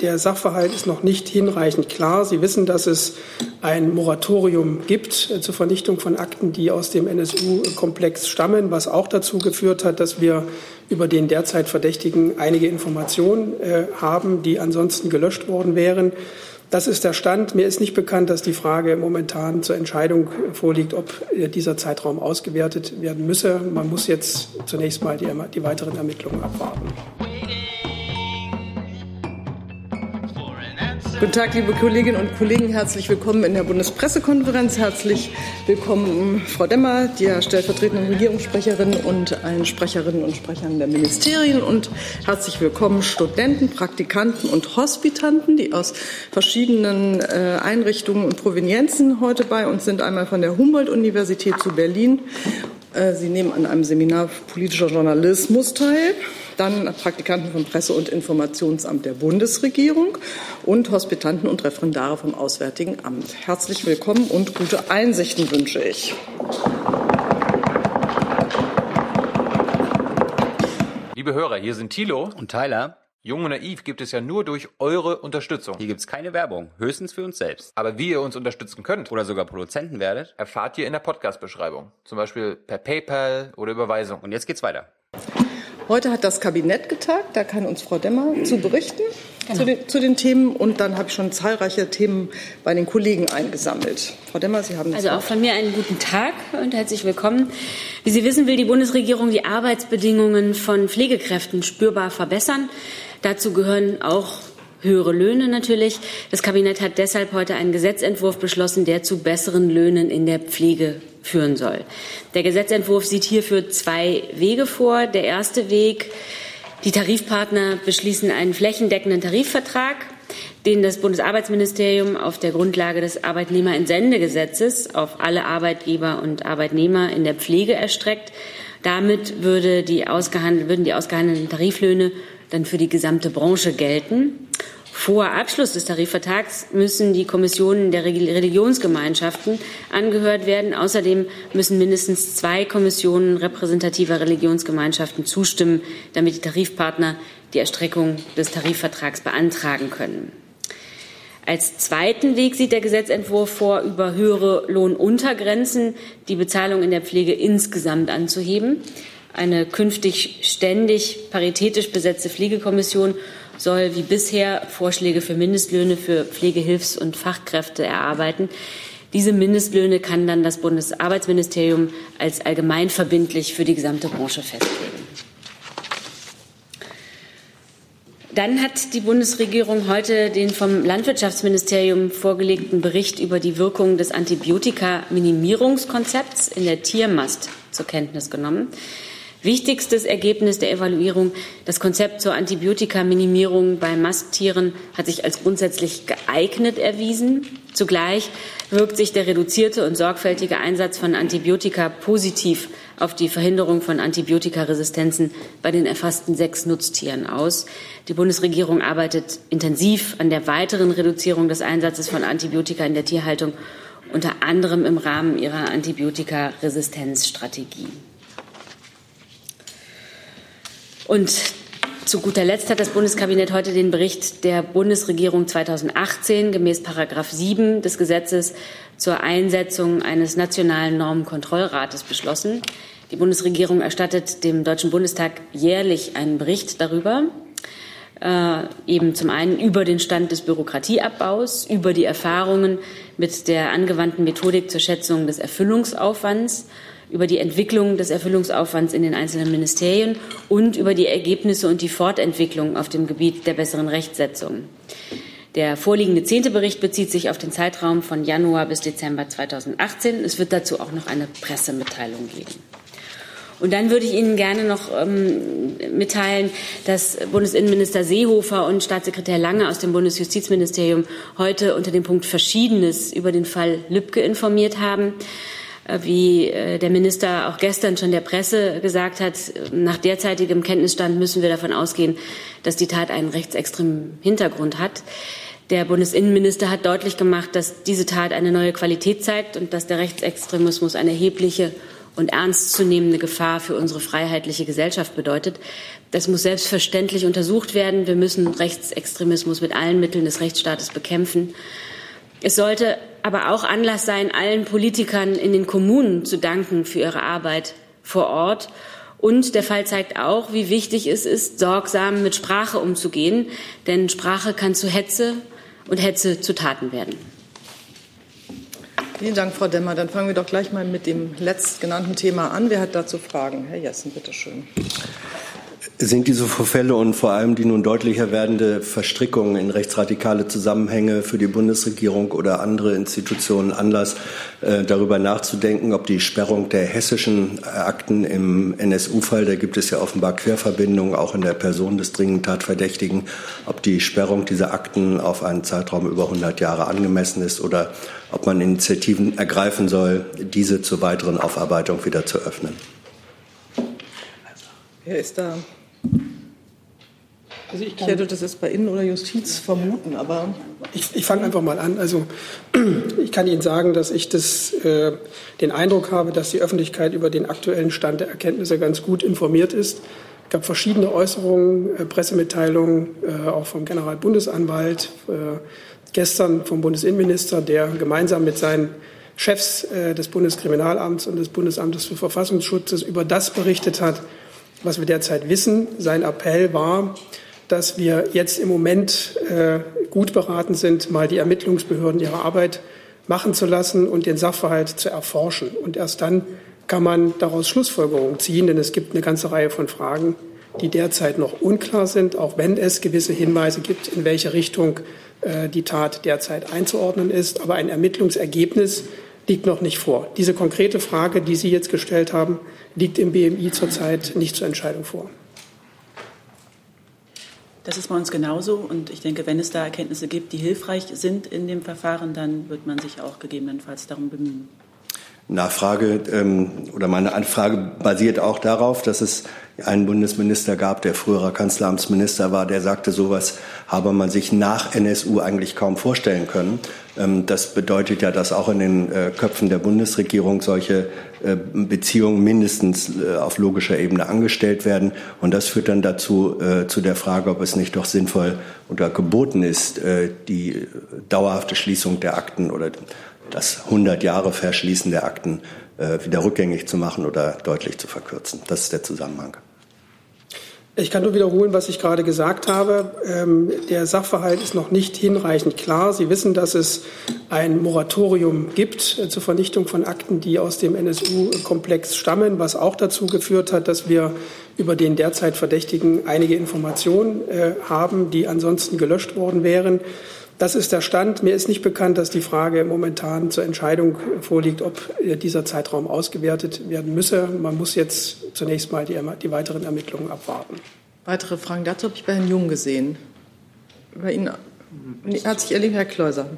der Sachverhalt ist noch nicht hinreichend klar. Sie wissen, dass es ein Moratorium gibt äh, zur Vernichtung von Akten, die aus dem NSU-Komplex stammen, was auch dazu geführt hat, dass wir über den derzeit Verdächtigen einige Informationen äh, haben, die ansonsten gelöscht worden wären. Das ist der Stand. Mir ist nicht bekannt, dass die Frage momentan zur Entscheidung vorliegt, ob äh, dieser Zeitraum ausgewertet werden müsse. Man muss jetzt zunächst mal die, die weiteren Ermittlungen abwarten. Guten Tag, liebe Kolleginnen und Kollegen. Herzlich willkommen in der Bundespressekonferenz. Herzlich willkommen, Frau Demmer, der stellvertretenden Regierungssprecherin und allen Sprecherinnen und Sprechern der Ministerien. Und herzlich willkommen Studenten, Praktikanten und Hospitanten, die aus verschiedenen äh, Einrichtungen und Provenienzen heute bei uns sind. Einmal von der Humboldt-Universität zu Berlin. Äh, Sie nehmen an einem Seminar politischer Journalismus teil dann Praktikanten vom Presse- und Informationsamt der Bundesregierung und Hospitanten und Referendare vom Auswärtigen Amt. Herzlich willkommen und gute Einsichten wünsche ich. Liebe Hörer, hier sind Thilo und Tyler. Jung und naiv gibt es ja nur durch eure Unterstützung. Hier gibt es keine Werbung, höchstens für uns selbst. Aber wie ihr uns unterstützen könnt oder sogar Produzenten werdet, erfahrt ihr in der Podcast-Beschreibung. Zum Beispiel per PayPal oder Überweisung. Und jetzt geht's weiter. Heute hat das Kabinett getagt, da kann uns Frau Demmer zu berichten genau. zu, den, zu, den, Themen. Und dann habe ich schon zahlreiche Themen bei den Kollegen eingesammelt. Frau Demmer, Sie haben das Also auch von mir einen guten Tag und herzlich willkommen. Wie Sie wissen, will die Bundesregierung die Arbeitsbedingungen von Pflegekräften spürbar verbessern. Dazu gehören auch höhere Löhne natürlich. Das Kabinett hat deshalb heute einen Gesetzentwurf beschlossen, der zu besseren Löhnen in der Pflege führen soll. Der Gesetzentwurf sieht hierfür zwei Wege vor. Der erste Weg, die Tarifpartner beschließen einen flächendeckenden Tarifvertrag, den das Bundesarbeitsministerium auf der Grundlage des Arbeitnehmerentsendegesetzes auf alle Arbeitgeber und Arbeitnehmer in der Pflege erstreckt. Damit würde die würden die ausgehandelten Tariflöhne dann für die gesamte Branche gelten. Vor Abschluss des Tarifvertrags müssen die Kommissionen der Religionsgemeinschaften angehört werden. Außerdem müssen mindestens zwei Kommissionen repräsentativer Religionsgemeinschaften zustimmen, damit die Tarifpartner die Erstreckung des Tarifvertrags beantragen können. Als zweiten Weg sieht der Gesetzentwurf vor, über höhere Lohnuntergrenzen die Bezahlung in der Pflege insgesamt anzuheben. Eine künftig ständig paritätisch besetzte Pflegekommission soll wie bisher Vorschläge für Mindestlöhne für Pflegehilfs- und Fachkräfte erarbeiten. Diese Mindestlöhne kann dann das Bundesarbeitsministerium als allgemeinverbindlich für die gesamte Branche festlegen. Dann hat die Bundesregierung heute den vom Landwirtschaftsministerium vorgelegten Bericht über die Wirkung des Antibiotika-Minimierungskonzepts in der Tiermast zur Kenntnis genommen. Wichtigstes Ergebnis der Evaluierung, das Konzept zur Antibiotikaminimierung bei Masttieren hat sich als grundsätzlich geeignet erwiesen. Zugleich wirkt sich der reduzierte und sorgfältige Einsatz von Antibiotika positiv auf die Verhinderung von Antibiotikaresistenzen bei den erfassten sechs Nutztieren aus. Die Bundesregierung arbeitet intensiv an der weiteren Reduzierung des Einsatzes von Antibiotika in der Tierhaltung, unter anderem im Rahmen ihrer Antibiotikaresistenzstrategie. Und zu guter Letzt hat das Bundeskabinett heute den Bericht der Bundesregierung 2018 gemäß Paragraph 7 des Gesetzes zur Einsetzung eines nationalen Normenkontrollrates beschlossen. Die Bundesregierung erstattet dem Deutschen Bundestag jährlich einen Bericht darüber, äh, eben zum einen über den Stand des Bürokratieabbaus, über die Erfahrungen mit der angewandten Methodik zur Schätzung des Erfüllungsaufwands über die Entwicklung des Erfüllungsaufwands in den einzelnen Ministerien und über die Ergebnisse und die Fortentwicklung auf dem Gebiet der besseren Rechtsetzung. Der vorliegende zehnte Bericht bezieht sich auf den Zeitraum von Januar bis Dezember 2018. Es wird dazu auch noch eine Pressemitteilung geben. Und dann würde ich Ihnen gerne noch ähm, mitteilen, dass Bundesinnenminister Seehofer und Staatssekretär Lange aus dem Bundesjustizministerium heute unter dem Punkt Verschiedenes über den Fall Lübcke informiert haben. Äh, wie äh, der Minister auch gestern schon der Presse gesagt hat, nach derzeitigem Kenntnisstand müssen wir davon ausgehen, dass die Tat einen rechtsextremen Hintergrund hat. Der Bundesinnenminister hat deutlich gemacht, dass diese Tat eine neue Qualität zeigt und dass der Rechtsextremismus eine erhebliche und ernstzunehmende Gefahr für unsere freiheitliche Gesellschaft bedeutet. Das muss selbstverständlich untersucht werden. Wir müssen Rechtsextremismus mit allen Mitteln des Rechtsstaates bekämpfen. Es sollte aber auch Anlass sein, allen Politikern in den Kommunen zu danken für ihre Arbeit vor Ort. Und der Fall zeigt auch, wie wichtig es ist, sorgsam mit Sprache umzugehen. Denn Sprache kann zu Hetze und Hetze zu Taten werden. Vielen Dank, Frau Demmer. Dann fangen wir doch gleich mal mit dem letztgenannten Thema an. Wer hat dazu Fragen? Herr Jessen, bitte schön. Sind diese Vorfälle und vor allem die nun deutlicher werdende Verstrickung in rechtsradikale Zusammenhänge für die Bundesregierung oder andere Institutionen Anlass, äh, darüber nachzudenken, ob die Sperrung der hessischen Akten im NSU-Fall, da gibt es ja offenbar Querverbindungen auch in der Person des dringend Tatverdächtigen, ob die Sperrung dieser Akten auf einen Zeitraum über 100 Jahre angemessen ist oder ob man Initiativen ergreifen soll, diese zur weiteren Aufarbeitung wieder zu öffnen. Wer ist da? Also ich, ich, hätte das jetzt bei Innen- oder Justiz vermuten, aber. Ich, ich fange einfach mal an. Also ich kann Ihnen sagen, dass ich das, äh, den Eindruck habe, dass die Öffentlichkeit über den aktuellen Stand der Erkenntnisse ganz gut informiert ist. Es gab verschiedene Äußerungen, äh, Pressemitteilungen, äh, auch vom Generalbundesanwalt, äh, gestern vom Bundesinnenminister, der gemeinsam mit seinen Chefs äh, des Bundeskriminalamts und des Bundesamtes für Verfassungsschutz über das berichtet hat, was wir derzeit wissen. Sein Appell war, dass wir jetzt im Moment äh, gut beraten sind, mal die Ermittlungsbehörden ihre Arbeit machen zu lassen und den Sachverhalt zu erforschen. Und erst dann kann man daraus Schlussfolgerungen ziehen, denn es gibt eine ganze Reihe von Fragen, die derzeit noch unklar sind, auch wenn es gewisse Hinweise gibt, in welche Richtung äh, die Tat derzeit einzuordnen ist. Aber ein Ermittlungsergebnis liegt noch nicht vor. Diese konkrete Frage, die Sie jetzt gestellt haben, liegt im BMI zurzeit nicht zur Entscheidung vor. Das ist bei uns genauso. Und ich denke, wenn es da Erkenntnisse gibt, die hilfreich sind in dem Verfahren, dann wird man sich auch gegebenenfalls darum bemühen. Nachfrage ähm, oder meine Anfrage basiert auch darauf, dass es einen Bundesminister gab, der früherer Kanzleramtsminister war, der sagte, sowas habe man sich nach NSU eigentlich kaum vorstellen können. Ähm, das bedeutet ja, dass auch in den äh, Köpfen der Bundesregierung solche äh, Beziehungen mindestens äh, auf logischer Ebene angestellt werden. Und das führt dann dazu, zu der Frage, ob es nicht doch sinnvoll oder geboten ist, die dauerhafte Schließung der Akten oder das 100 Jahre Verschließen der Akten wieder rückgängig zu machen oder deutlich zu verkürzen. Das ist der Zusammenhang. Ich kann nur wiederholen, was ich gerade gesagt habe. Ähm, der Sachverhalt ist noch nicht hinreichend klar. Sie wissen, dass es ein Moratorium gibt äh, zur Vernichtung von Akten, die aus dem NSU-Komplex stammen, was auch dazu geführt hat, dass wir über den derzeit Verdächtigen einige Informationen äh, haben, die ansonsten gelöscht worden wären. Das ist der Stand. Mir ist nicht bekannt, dass die Frage momentan zur Entscheidung vorliegt, ob äh, dieser Zeitraum ausgewertet werden müsse. Man muss jetzt zunächst mal die, die weiteren Ermittlungen abwarten. Weitere Fragen dazu habe ich bei Herrn Jung gesehen. Bei Ihnen hat sich erlebt, Herr Kleuser.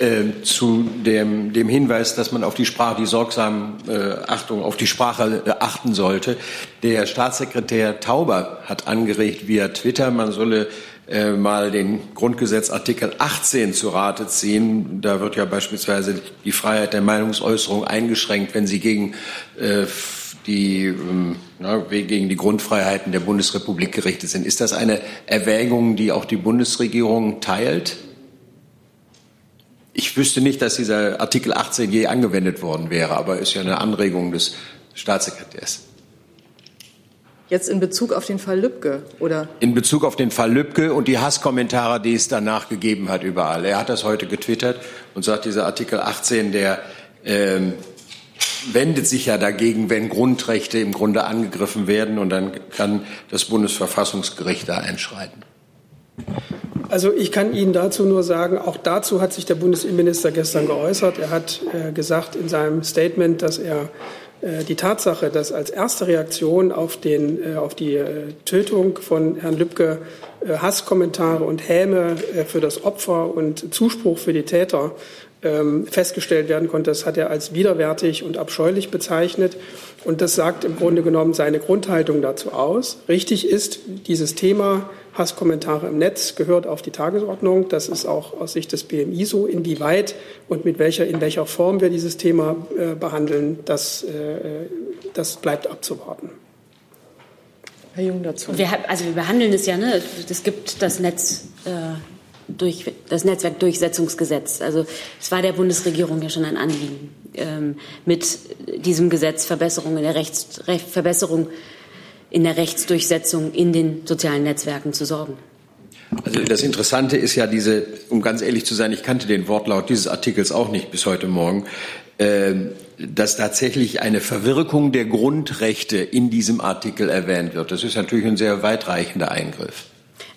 Äh, zu dem, dem, Hinweis, dass man auf die Sprache, die sorgsam äh, Achtung, auf die Sprache äh, achten sollte. Der Staatssekretär Tauber hat angeregt via Twitter, man solle äh, mal den Grundgesetzartikel 18 zu Rate ziehen. Da wird ja beispielsweise die Freiheit der Meinungsäußerung eingeschränkt, wenn sie gegen äh, die ähm, na, gegen die Grundfreiheiten der Bundesrepublik gerichtet sind. Ist das eine Erwägung, die auch die Bundesregierung teilt? Ich wüsste nicht, dass dieser Artikel 18 je angewendet worden wäre, aber ist ja eine Anregung des Staatssekretärs. Jetzt in Bezug auf den Fall Lübcke, oder? In Bezug auf den Fall Lübcke und die Hasskommentare, die es danach gegeben hat überall. Er hat das heute getwittert und sagt, dieser Artikel 18, der ähm, wendet sich ja dagegen, wenn Grundrechte im Grunde angegriffen werden und dann kann das Bundesverfassungsgericht da einschreiten. Also ich kann Ihnen dazu nur sagen, auch dazu hat sich der Bundesinnenminister gestern geäußert. Er hat äh, gesagt in seinem Statement, dass er äh, die Tatsache, dass als erste Reaktion auf, den, äh, auf die äh, Tötung von Herrn Lübcke Hasskommentare und Häme für das Opfer und Zuspruch für die Täter ähm, festgestellt werden konnte, das hat er als widerwärtig und abscheulich bezeichnet. Und das sagt im Grunde genommen seine Grundhaltung dazu aus. Richtig ist, dieses Thema Hasskommentare im Netz gehört auf die Tagesordnung. Das ist auch aus Sicht des BMI so. Inwieweit und mit welcher, in welcher Form wir dieses Thema äh, behandeln, das, äh, das bleibt abzuwarten. Herr Jung dazu. Wir, also wir behandeln es ja, ne? Es gibt das Netz. Äh, durch das Netzwerkdurchsetzungsgesetz. Also es war der Bundesregierung ja schon ein Anliegen, ähm, mit diesem Gesetz Verbesserungen in der Rechts, Verbesserung in der Rechtsdurchsetzung in den sozialen Netzwerken zu sorgen. Also das Interessante ist ja diese, um ganz ehrlich zu sein, ich kannte den Wortlaut dieses Artikels auch nicht bis heute Morgen, äh, dass tatsächlich eine Verwirkung der Grundrechte in diesem Artikel erwähnt wird. Das ist natürlich ein sehr weitreichender Eingriff.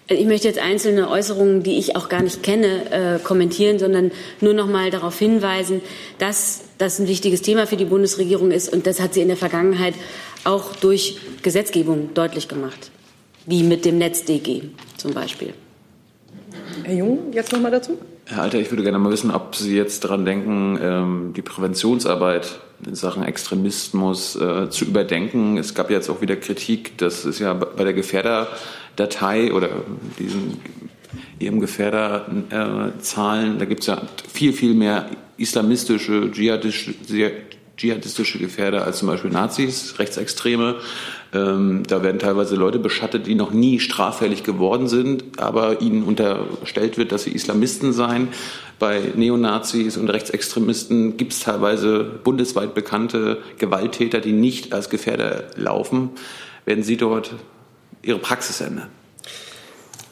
Ich möchte jetzt einzelne Äußerungen, die ich auch gar nicht kenne, äh, kommentieren, sondern nur noch mal darauf hinweisen, dass das ein wichtiges Thema für die Bundesregierung ist und das hat sie in der Vergangenheit auch durch Gesetzgebung deutlich gemacht, wie mit dem NetzDG zum Beispiel. Herr Jung, jetzt noch mal dazu. Herr Alter, ich würde gerne mal wissen, ob Sie jetzt daran denken, ähm, die Präventionsarbeit in Sachen Extremismus äh, zu überdenken. Es gab jetzt auch wieder Kritik, dass es ja bei der Gefährderdatei oder diesen Ihrem Gefährderzahlen, da gibt es ja viel, viel mehr islamistische, dschihadistische, dschihadistische Gefährder als zum Beispiel Nazis, Rechtsextreme. Ähm, da werden teilweise Leute beschattet, die noch nie straffällig geworden sind, aber ihnen unterstellt wird, dass sie Islamisten seien. Bei Neonazis und Rechtsextremisten gibt es teilweise bundesweit bekannte Gewalttäter, die nicht als Gefährder laufen. Werden Sie dort Ihre Praxis ändern?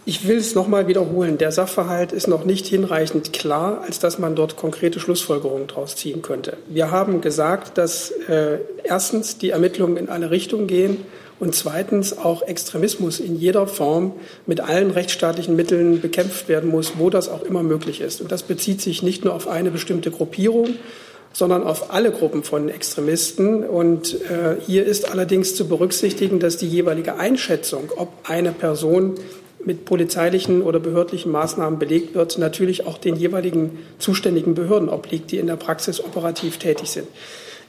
Ich will es nochmal wiederholen. Der Sachverhalt ist noch nicht hinreichend klar, als dass man dort konkrete Schlussfolgerungen daraus ziehen könnte. Wir haben gesagt, dass äh, erstens die Ermittlungen in alle Richtungen gehen und zweitens auch Extremismus in jeder Form mit allen rechtsstaatlichen Mitteln bekämpft werden muss, wo das auch immer möglich ist. Und das bezieht sich nicht nur auf eine bestimmte Gruppierung, sondern auf alle Gruppen von Extremisten. Und äh, hier ist allerdings zu berücksichtigen, dass die jeweilige Einschätzung, ob eine Person mit polizeilichen oder behördlichen Maßnahmen belegt wird, natürlich auch den jeweiligen zuständigen Behörden obliegt, die in der Praxis operativ tätig sind.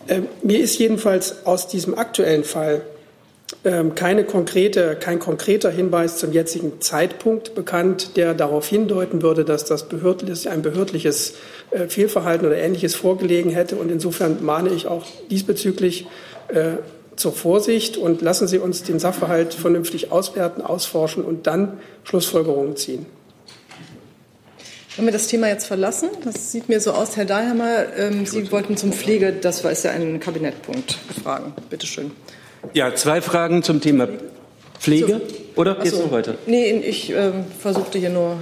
Ähm, mir ist jedenfalls aus diesem aktuellen Fall ähm, keine konkrete, kein konkreter Hinweis zum jetzigen Zeitpunkt bekannt, der darauf hindeuten würde, dass das behördlich, ein behördliches äh, Fehlverhalten oder Ähnliches vorgelegen hätte. Und insofern mahne ich auch diesbezüglich äh, zur Vorsicht und lassen Sie uns den Sachverhalt vernünftig auswerten, ausforschen und dann Schlussfolgerungen ziehen. Wenn wir das Thema jetzt verlassen, das sieht mir so aus, Herr Dahlhammer, ähm, Sie wollten zum Pflege, das war ist ja ein Kabinettpunkt, fragen. Bitte schön. Ja, zwei Fragen zum Thema Pflege. Oder Ach noch weiter? Nee, ich äh, versuchte hier nur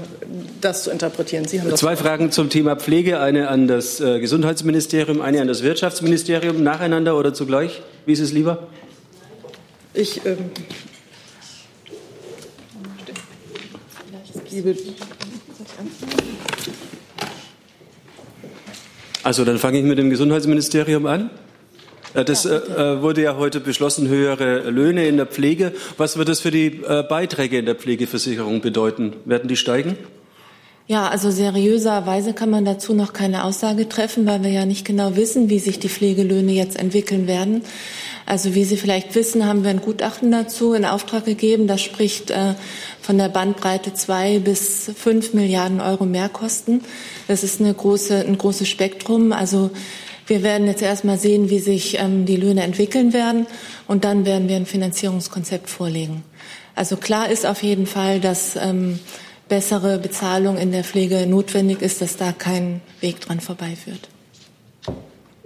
das zu interpretieren. Sie haben Zwei Fragen zum Thema Pflege. Eine an das äh, Gesundheitsministerium, eine an das Wirtschaftsministerium. Nacheinander oder zugleich? Wie ist es lieber? Ich ähm, Also dann fange ich mit dem Gesundheitsministerium an. Äh, das ja, äh, wurde ja heute beschlossen, höhere Löhne in der Pflege. Was wird das für die äh, Beiträge in der Pflegeversicherung bedeuten? Werden die steigen? Ja, also seriöserweise kann man dazu noch keine Aussage treffen, weil wir ja nicht genau wissen, wie sich die Pflegelöhne jetzt entwickeln werden. Also wie Sie vielleicht wissen, haben wir ein Gutachten dazu in Auftrag gegeben. Das spricht äh, von der Bandbreite zwei bis fünf Milliarden Euro Mehrkosten. Das ist eine große, ein großes Spektrum. Also wir werden jetzt erstmal sehen, wie sich ähm, die Löhne entwickeln werden und dann werden wir ein Finanzierungskonzept vorlegen. Also klar ist auf jeden Fall, dass ähm, bessere Bezahlung in der Pflege notwendig ist, dass da kein Weg dran vorbeiführt.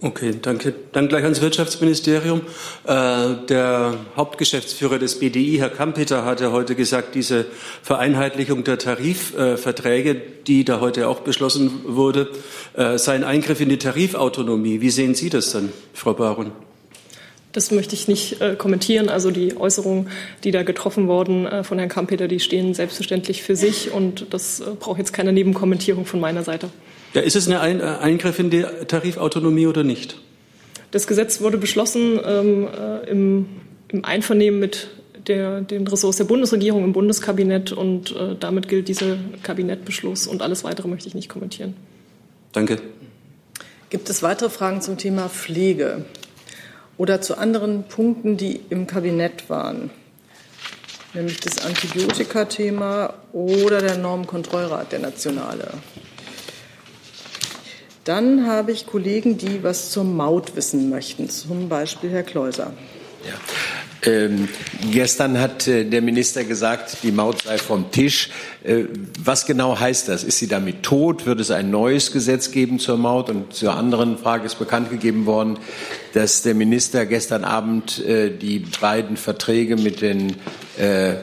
Okay, danke. Dann gleich ans Wirtschaftsministerium. Äh, der Hauptgeschäftsführer des BDI, Herr Kampeter, hat ja heute gesagt, diese Vereinheitlichung der Tarifverträge, die da heute auch beschlossen wurde, äh, sei ein Eingriff in die Tarifautonomie. Wie sehen Sie das dann, Frau Baron? Das möchte ich nicht äh, kommentieren. Also die Äußerungen, die da getroffen wurden äh, von Herrn Kampeter, die stehen selbstverständlich für sich und das braucht jetzt keine Nebenkommentierung von meiner Seite. Ja, ist es ein äh, Eingriff in die Tarifautonomie oder nicht? Das Gesetz wurde beschlossen ähm, äh, im, im, Einvernehmen mit der, den Ressorts der Bundesregierung im Bundeskabinett und äh, damit gilt dieser Kabinettbeschluss und alles weitere möchte ich nicht kommentieren. Danke. Gibt es weitere Fragen zum Thema Pflege oder zu anderen Punkten, die im Kabinett waren? nämlich das Antibiotika-Thema oder der Normenkontrollrat, der nationale. Dann habe ich Kollegen, die was zur Maut wissen möchten, zum Beispiel Herr Kleuser. Ja. Ähm, gestern hat äh, der Minister gesagt, die Maut sei vom Tisch. Äh, was genau heißt das? Ist sie damit tot? Wird es ein neues Gesetz geben zur Maut? Und zur anderen Frage ist bekannt gegeben worden, dass der Minister gestern Abend äh, die beiden Verträge mit den äh,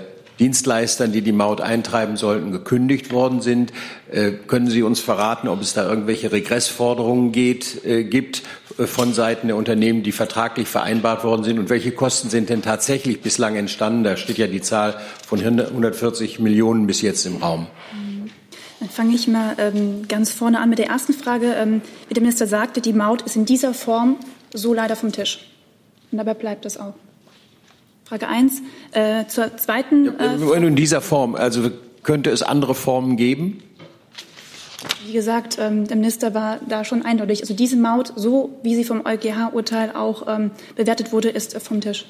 Dienstleistern, die die Maut eintreiben sollten, gekündigt worden sind. Äh, können Sie uns verraten, ob es da irgendwelche Regressforderungen geht, äh, gibt äh, von Seiten der Unternehmen, die vertraglich vereinbart worden sind? Und welche Kosten sind denn tatsächlich bislang entstanden? Da steht ja die Zahl von 140 Millionen bis jetzt im Raum. Dann fange ich mal ähm, ganz vorne an mit der ersten Frage. Ähm, wie der Minister sagte, die Maut ist in dieser Form so leider vom Tisch. Und dabei bleibt es auch. Frage 1. Äh, zur zweiten. Äh, in dieser Form, also könnte es andere Formen geben? Wie gesagt, ähm, der Minister war da schon eindeutig. Also diese Maut, so wie sie vom EuGH-Urteil auch ähm, bewertet wurde, ist vom Tisch.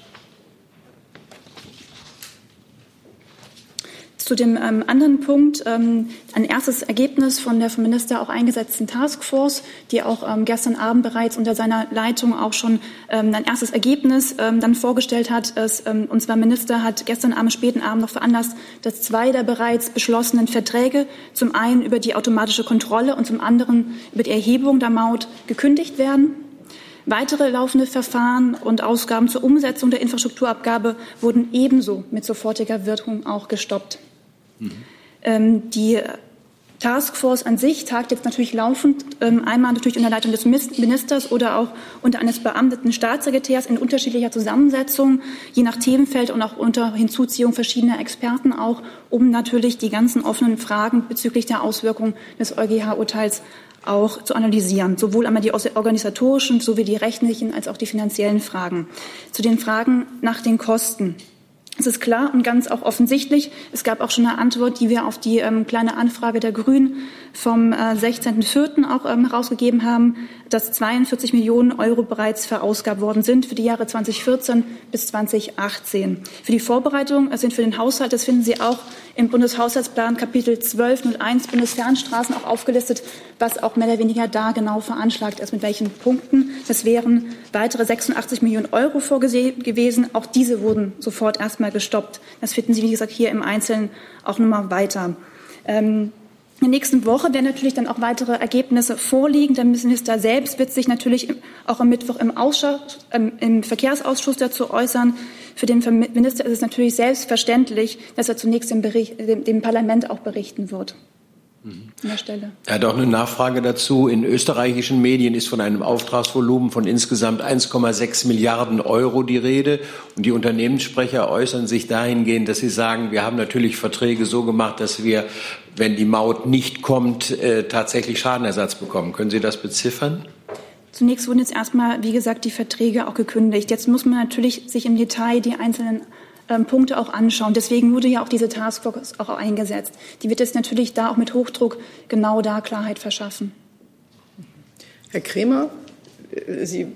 Zu dem ähm, anderen Punkt, ähm, ein erstes Ergebnis von der vom Minister auch eingesetzten Taskforce, die auch ähm, gestern Abend bereits unter seiner Leitung auch schon ähm, ein erstes Ergebnis ähm, dann vorgestellt hat. Es, ähm, und zwar Minister hat gestern Abend, späten Abend noch veranlasst, dass zwei der bereits beschlossenen Verträge, zum einen über die automatische Kontrolle und zum anderen über die Erhebung der Maut gekündigt werden. Weitere laufende Verfahren und Ausgaben zur Umsetzung der Infrastrukturabgabe wurden ebenso mit sofortiger Wirkung auch gestoppt. Ähm, die Taskforce an sich tagt jetzt natürlich laufend, ähm, einmal natürlich unter Leitung des Ministers oder auch unter eines beamteten Staatssekretärs in unterschiedlicher Zusammensetzung, je nach Themenfeld und auch unter Hinzuziehung verschiedener Experten auch, um natürlich die ganzen offenen Fragen bezüglich der Auswirkungen des EuGH-Urteils auch zu analysieren, sowohl einmal die organisatorischen sowie die rechtlichen als auch die finanziellen Fragen. Zu den Fragen nach den Kosten. Es ist klar und ganz auch offensichtlich. Es gab auch schon eine Antwort, die wir auf die ähm, kleine Anfrage der Grünen vom äh, 16.04. auch ähm, herausgegeben haben, dass 42 Millionen Euro bereits verausgabt worden sind für die Jahre 2014 bis 2018. Für die Vorbereitung sind für den Haushalt, das finden Sie auch im Bundeshaushaltsplan Kapitel 1201 Bundesfernstraßen auch aufgelistet, was auch mehr oder weniger da genau veranschlagt ist, mit welchen Punkten. Das wären weitere 86 Millionen Euro vorgesehen gewesen. Auch diese wurden sofort erstmal gestoppt. Das finden Sie, wie gesagt, hier im Einzelnen auch nochmal weiter. Ähm, in der nächsten Woche werden natürlich dann auch weitere Ergebnisse vorliegen. Der Minister selbst wird sich natürlich auch am Mittwoch im, Ausschuss, ähm, im Verkehrsausschuss dazu äußern. Für den Minister ist es natürlich selbstverständlich, dass er zunächst dem, Bericht, dem, dem Parlament auch berichten wird. An der Stelle. Er hat auch eine Nachfrage dazu. In österreichischen Medien ist von einem Auftragsvolumen von insgesamt 1,6 Milliarden Euro die Rede. Und die Unternehmenssprecher äußern sich dahingehend, dass sie sagen, wir haben natürlich Verträge so gemacht, dass wir, wenn die Maut nicht kommt, äh, tatsächlich Schadenersatz bekommen. Können Sie das beziffern? Zunächst wurden jetzt erstmal, wie gesagt, die Verträge auch gekündigt. Jetzt muss man natürlich sich im Detail die einzelnen Punkte auch anschauen. Deswegen wurde ja auch diese Taskforce auch eingesetzt. Die wird jetzt natürlich da auch mit Hochdruck genau da Klarheit verschaffen. Herr Kremer, äh, Sie.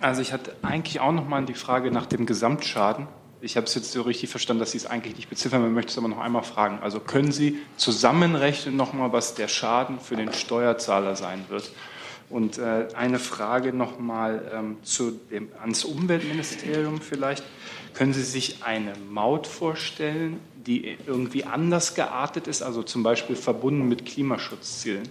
Also ich hatte eigentlich auch noch mal die Frage nach dem Gesamtschaden. Ich habe es jetzt so richtig verstanden, dass Sie es eigentlich nicht beziffern, man möchte es aber noch einmal fragen. Also können Sie zusammenrechnen noch mal, was der Schaden für den Steuerzahler sein wird? Und äh, eine Frage nochmal ähm, ans Umweltministerium vielleicht. Können Sie sich eine Maut vorstellen, die irgendwie anders geartet ist, also zum Beispiel verbunden mit Klimaschutzzielen?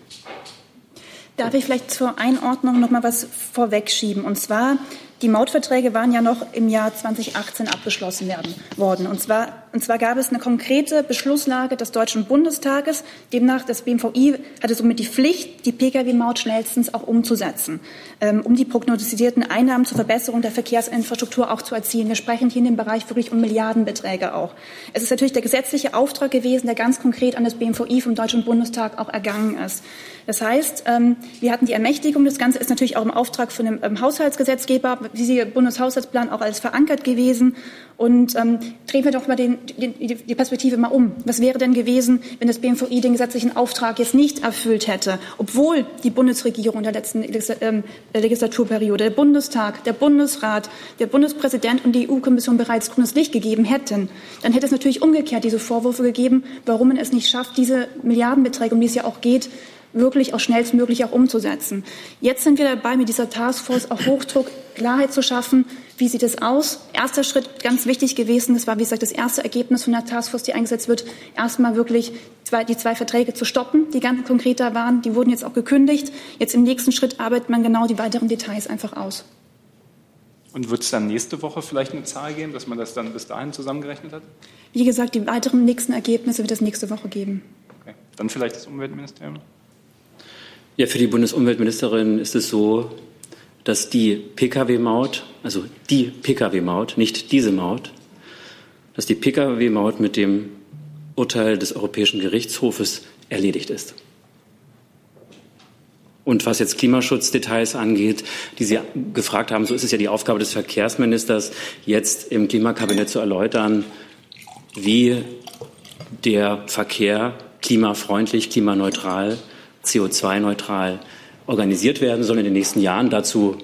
Darf ich vielleicht zur Einordnung noch mal was vorwegschieben? Und zwar die Mautverträge waren ja noch im Jahr 2018 abgeschlossen werden, worden. Und zwar, und zwar gab es eine konkrete Beschlusslage des Deutschen Bundestages. Demnach, das BMVI hatte somit die Pflicht, die Pkw-Maut schnellstens auch umzusetzen, ähm, um die prognostizierten Einnahmen zur Verbesserung der Verkehrsinfrastruktur auch zu erzielen. Wir sprechen hier in dem Bereich wirklich um Milliardenbeträge auch. Es ist natürlich der gesetzliche Auftrag gewesen, der ganz konkret an das BMVI vom Deutschen Bundestag auch ergangen ist. Das heißt, ähm, wir hatten die Ermächtigung. Das Ganze ist natürlich auch im Auftrag von dem ähm, Haushaltsgesetzgeber dieser Bundeshaushaltsplan auch als verankert gewesen. Und drehen wir doch mal den, die Perspektive mal um. Was wäre denn gewesen, wenn das BMVI den gesetzlichen Auftrag jetzt nicht erfüllt hätte, obwohl die Bundesregierung der letzten ähm, Legislaturperiode, der Bundestag, der Bundesrat, der Bundespräsident und die EU-Kommission bereits grünes Licht gegeben hätten? Dann hätte es natürlich umgekehrt diese Vorwürfe gegeben, warum man es nicht schafft, diese Milliardenbeträge, um die es ja auch geht, wirklich auch schnellstmöglich auch umzusetzen. Jetzt sind wir dabei, mit dieser Taskforce auch Hochdruck Klarheit zu schaffen. Wie sieht es aus? Erster Schritt, ganz wichtig gewesen, das war, wie gesagt, das erste Ergebnis von der Taskforce, die eingesetzt wird, erstmal wirklich zwei, die zwei Verträge zu stoppen, die ganz konkret da waren. Die wurden jetzt auch gekündigt. Jetzt im nächsten Schritt arbeitet man genau die weiteren Details einfach aus. Und wird es dann nächste Woche vielleicht eine Zahl geben, dass man das dann bis dahin zusammengerechnet hat? Wie gesagt, die weiteren nächsten Ergebnisse wird es nächste Woche geben. Okay. Dann vielleicht das Umweltministerium? Ja, für die Bundesumweltministerin ist es so, dass die Pkw-Maut, also die Pkw-Maut, nicht diese Maut, dass die Pkw-Maut mit dem Urteil des Europäischen Gerichtshofes erledigt ist. Und was jetzt Klimaschutzdetails angeht, die Sie gefragt haben, so ist es ja die Aufgabe des Verkehrsministers, jetzt im Klimakabinett zu erläutern, wie der Verkehr klimafreundlich, klimaneutral CO2-neutral organisiert werden soll in den nächsten Jahren. Dazu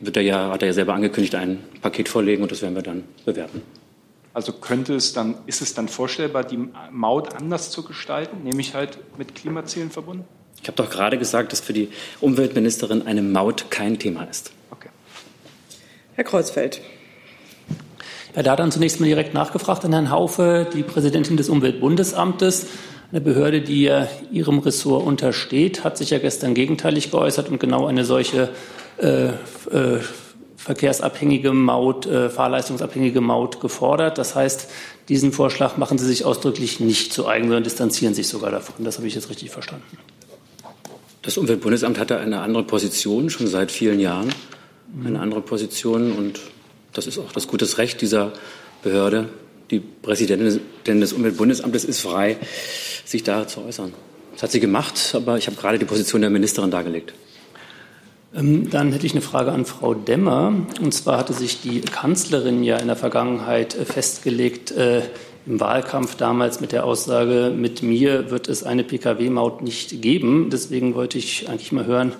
wird er ja, hat er ja selber angekündigt, ein Paket vorlegen und das werden wir dann bewerten. Also könnte es dann, ist es dann vorstellbar, die Maut anders zu gestalten, nämlich halt mit Klimazielen verbunden? Ich habe doch gerade gesagt, dass für die Umweltministerin eine Maut kein Thema ist. Okay. Herr Kreuzfeld. Ja, da dann zunächst mal direkt nachgefragt an Herrn Haufe, die Präsidentin des Umweltbundesamtes. Eine Behörde, die ja Ihrem Ressort untersteht, hat sich ja gestern gegenteilig geäußert und genau eine solche äh, äh, verkehrsabhängige Maut, äh, fahrleistungsabhängige Maut gefordert. Das heißt, diesen Vorschlag machen Sie sich ausdrücklich nicht zu eigen, sondern distanzieren sich sogar davon. Das habe ich jetzt richtig verstanden. Das Umweltbundesamt hatte eine andere Position schon seit vielen Jahren, eine andere Position und das ist auch das gute Recht dieser Behörde. Die Präsidentin des Umweltbundesamtes ist frei, sich da zu äußern. Das hat sie gemacht, aber ich habe gerade die Position der Ministerin dargelegt. Ähm, dann hätte ich eine Frage an Frau Demmer. Und zwar hatte sich die Kanzlerin ja in der Vergangenheit äh, festgelegt, äh, im Wahlkampf damals mit der Aussage, mit mir wird es eine Pkw-Maut nicht geben. Deswegen wollte ich eigentlich mal hören,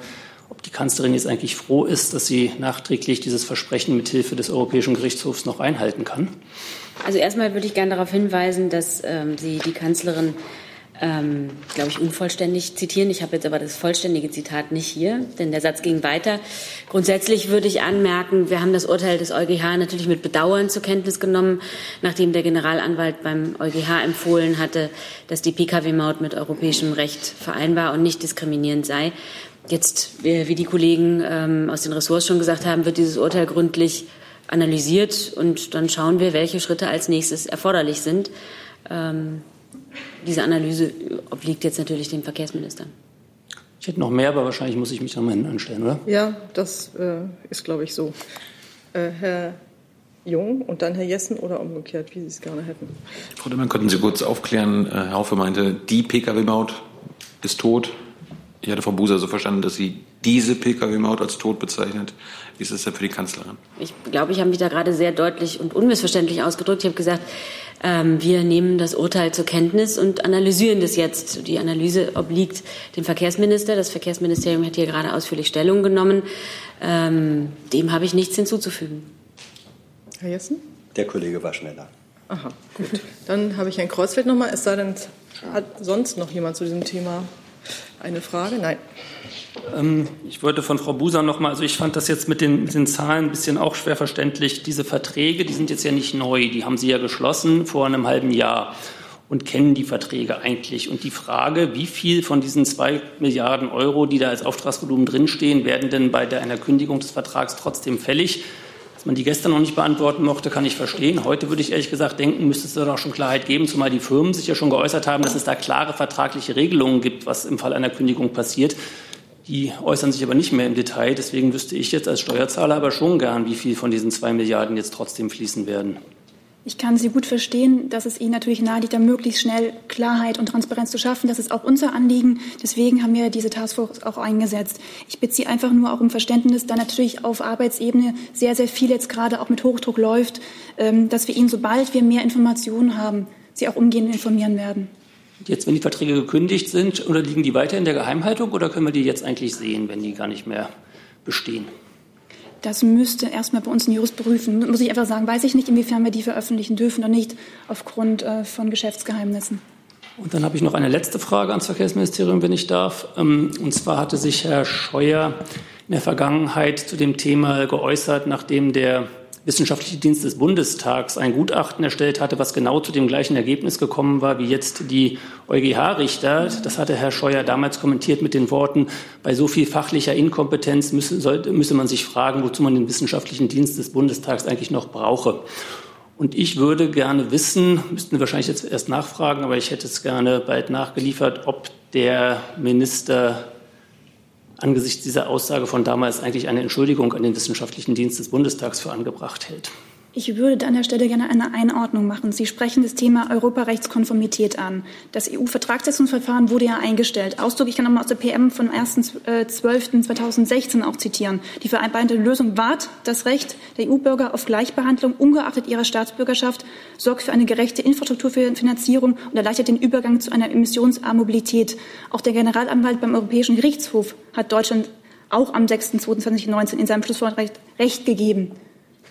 ob die Kanzlerin jetzt eigentlich froh ist, dass sie nachträglich dieses Versprechen mit Hilfe des Europäischen Gerichtshofs noch einhalten kann. Also erstmal würde ich gerne darauf hinweisen, dass ähm, Sie die Kanzlerin ähm, glaube ich, unvollständig zitieren. Ich habe jetzt aber das vollständige Zitat nicht hier, denn der Satz ging weiter. Grundsätzlich würde ich anmerken, wir haben das Urteil des EuGH natürlich mit Bedauern zur Kenntnis genommen, nachdem der Generalanwalt beim EuGH empfohlen hatte, dass die Pkw-Maut mit europäischem Recht vereinbar und nicht diskriminierend sei. Jetzt, wie die Kollegen ähm, aus den Ressorts schon gesagt haben, wird dieses Urteil gründlich analysiert und dann schauen wir, welche Schritte als nächstes erforderlich sind. Ähm, diese Analyse obliegt jetzt natürlich dem Verkehrsminister. Ich hätte noch mehr, aber wahrscheinlich muss ich mich noch mal hinten anstellen, oder? Ja, das äh, ist, glaube ich, so. Äh, Herr Jung und dann Herr Jessen oder umgekehrt, wie Sie es gerne hätten. Frau Dimmer, könnten Sie kurz aufklären? Äh, Herr Haufe meinte, die Pkw-Maut ist tot. Ich hatte Frau Buser so verstanden, dass sie diese Pkw-Maut als tot bezeichnet. Wie ist das denn für die Kanzlerin? Ich glaube, ich habe mich da gerade sehr deutlich und unmissverständlich ausgedrückt. Ich habe gesagt, ähm, wir nehmen das Urteil zur Kenntnis und analysieren das jetzt. Die Analyse obliegt dem Verkehrsminister. Das Verkehrsministerium hat hier gerade ausführlich Stellung genommen. Ähm, dem habe ich nichts hinzuzufügen. Herr Jessen? Der Kollege war schneller. Aha, gut. Dann habe ich Herrn Kreuzfeld noch mal. Es sei denn, hat sonst noch jemand zu diesem Thema eine Frage? Nein. Ähm, ich wollte von Frau Buser noch mal, also ich fand das jetzt mit den, mit den Zahlen ein bisschen auch schwer verständlich. Diese Verträge, die sind jetzt ja nicht neu, die haben Sie ja geschlossen vor einem halben Jahr und kennen die Verträge eigentlich. Und die Frage, wie viel von diesen zwei Milliarden Euro, die da als Auftragsvolumen drinstehen, werden denn bei der, einer Kündigung des Vertrags trotzdem fällig? Dass man die gestern noch nicht beantworten mochte, kann ich verstehen. Heute würde ich ehrlich gesagt denken, müsste es da doch schon Klarheit geben, zumal die Firmen sich ja schon geäußert haben, dass es da klare vertragliche Regelungen gibt, was im Fall einer Kündigung passiert. Die äußern sich aber nicht mehr im Detail. Deswegen wüsste ich jetzt als Steuerzahler aber schon gern, wie viel von diesen zwei Milliarden jetzt trotzdem fließen werden. Ich kann Sie gut verstehen, dass es Ihnen natürlich nahe liegt, da möglichst schnell Klarheit und Transparenz zu schaffen. Das ist auch unser Anliegen. Deswegen haben wir diese Taskforce auch eingesetzt. Ich bitte Sie einfach nur auch um Verständnis, da natürlich auf Arbeitsebene sehr, sehr viel jetzt gerade auch mit Hochdruck läuft, ähm, dass wir Ihnen, sobald wir mehr Informationen haben, Sie auch umgehend informieren werden. Jetzt, wenn die Verträge gekündigt sind, oder liegen die weiter in der Geheimhaltung oder können wir die jetzt eigentlich sehen, wenn die gar nicht mehr bestehen? Das müsste erstmal bei uns ein Jurist prüfen. Muss ich einfach sagen, weiß ich nicht, inwiefern wir die veröffentlichen dürfen oder nicht, aufgrund äh, von Geschäftsgeheimnissen. Und dann habe ich noch eine letzte Frage ans Verkehrsministerium, wenn ich darf. Ähm, und zwar hatte sich Herr Scheuer in der Vergangenheit zu dem Thema geäußert, nachdem der Wissenschaftliche Dienst des Bundestags ein Gutachten erstellt hatte, was genau zu dem gleichen Ergebnis gekommen war wie jetzt die EuGH-Richter. Das hatte Herr Scheuer damals kommentiert mit den Worten, bei so viel fachlicher Inkompetenz müsse, sollte, müsse man sich fragen, wozu man den Wissenschaftlichen Dienst des Bundestags eigentlich noch brauche. Und ich würde gerne wissen, müssten wir wahrscheinlich jetzt erst nachfragen, aber ich hätte es gerne bald nachgeliefert, ob der Minister angesichts dieser Aussage von damals eigentlich eine Entschuldigung an den Wissenschaftlichen Dienst des Bundestags für angebracht hält. Ich würde an der Stelle gerne eine Einordnung machen. Sie sprechen das Thema Europarechtskonformität an. Das EU-Vertragssetzungsverfahren wurde ja eingestellt. Ausdruck, ich kann nochmal aus der PM vom 1.12.2016 auch zitieren. Die vereinbarte Lösung wahrt das Recht der EU-Bürger auf Gleichbehandlung ungeachtet ihrer Staatsbürgerschaft, sorgt für eine gerechte Infrastrukturfinanzierung und erleichtert den Übergang zu einer emissionsarmen Mobilität. Auch der Generalanwalt beim Europäischen Gerichtshof hat Deutschland auch am 6.2.2019 in seinem Schlusswort Recht gegeben.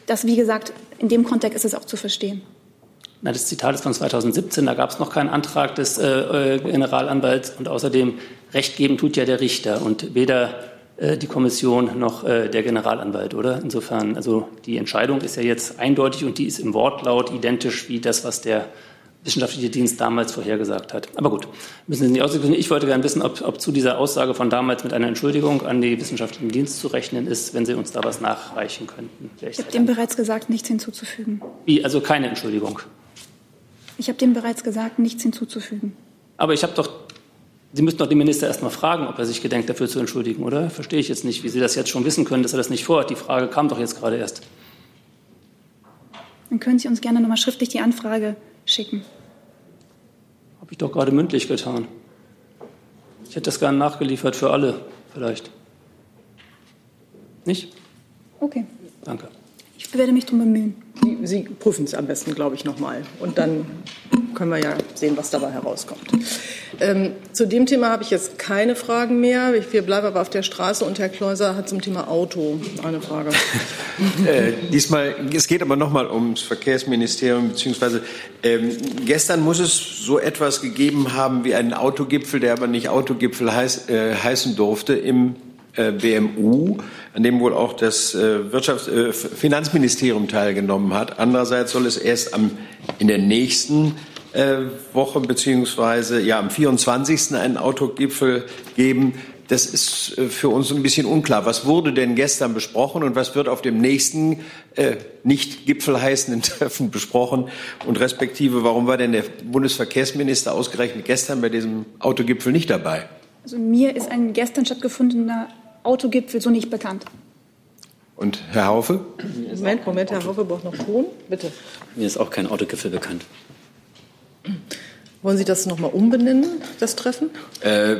Das, wie gesagt, in dem Kontext ist es auch zu verstehen. Na, das Zitat ist von 2017, da gab es noch keinen Antrag des äh, äh, Generalanwalts und außerdem Recht geben tut ja der Richter und weder äh, die Kommission noch äh, der Generalanwalt, oder? Insofern, also die Entscheidung ist ja jetzt eindeutig und die ist im Wortlaut identisch wie das, was der wissenschaftliche Dienst damals vorhergesagt hat. Aber gut, müssen Sie nicht ausdrücken. Ich wollte gerne wissen, ob, ob, zu dieser Aussage von damals mit einer Entschuldigung an die wissenschaftlichen Dienst zu rechnen ist, wenn Sie uns da was nachreichen könnten. Ich habe dem bereits gesagt, nichts hinzuzufügen. Wie, also keine Entschuldigung? Ich habe dem bereits gesagt, nichts hinzuzufügen. Aber ich habe doch, Sie müssten doch den Minister erst mal fragen, ob er sich gedenkt, dafür zu entschuldigen, oder? Verstehe ich jetzt nicht, wie Sie das jetzt schon wissen können, dass er das nicht vorhat. Die Frage kam doch jetzt gerade erst. Dann können Sie uns gerne noch mal schriftlich die Anfrage schicken. Habe ich doch gerade mündlich getan. Ich hätte das gerne nachgeliefert für alle, vielleicht. Nicht? Okay. Danke. Ich werde mich darum bemühen. Sie, Sie prüfen es am besten, glaube ich, nochmal. Und dann können wir ja sehen, was dabei herauskommt. Ähm, zu dem Thema habe ich jetzt keine Fragen mehr. Wir bleiben aber auf der Straße und Herr Kleuser hat zum Thema Auto eine Frage. äh, diesmal, es geht aber nochmal ums Verkehrsministerium, beziehungsweise ähm, gestern muss es so etwas gegeben haben wie einen Autogipfel, der aber nicht Autogipfel heiß, äh, heißen durfte im BMU, an dem wohl auch das äh, Wirtschafts-, äh, Finanzministerium teilgenommen hat. Andererseits soll es erst am, in der nächsten Woche beziehungsweise ja am 24. einen Autogipfel geben. Das ist für uns ein bisschen unklar. Was wurde denn gestern besprochen und was wird auf dem nächsten äh, nicht Gipfel heißenden Treffen besprochen? Und respektive, warum war denn der Bundesverkehrsminister ausgerechnet gestern bei diesem Autogipfel nicht dabei? Also mir ist ein gestern stattgefundener Autogipfel so nicht bekannt. Und Herr Haufe? Moment, Moment, Herr Haufe braucht noch Ton. Bitte. Mir ist auch kein Autogipfel bekannt. Wollen Sie das noch mal umbenennen, das Treffen? Äh,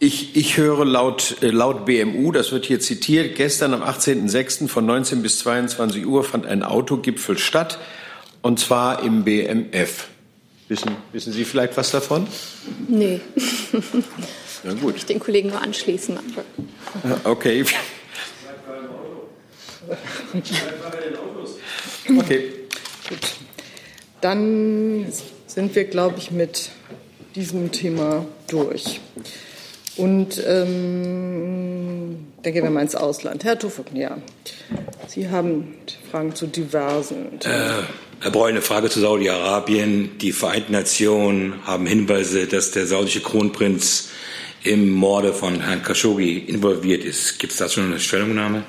ich, ich höre laut, äh, laut BMU, das wird hier zitiert, gestern am 18.06. von 19 bis 22 Uhr fand ein Autogipfel statt, und zwar im BMF. Wissen, wissen Sie vielleicht was davon? Nee. Na gut. Ich den Kollegen nur anschließen. Okay. Okay. Gut. Dann sind wir, glaube ich, mit diesem Thema durch. Und ähm, dann gehen wir mal ins Ausland. Herr Tufuk, ja. Sie haben Fragen zu diversen. Äh, Herr Breu, eine Frage zu Saudi-Arabien. Die Vereinten Nationen haben Hinweise, dass der saudische Kronprinz im Morde von Herrn Khashoggi involviert ist. Gibt es dazu eine Stellungnahme?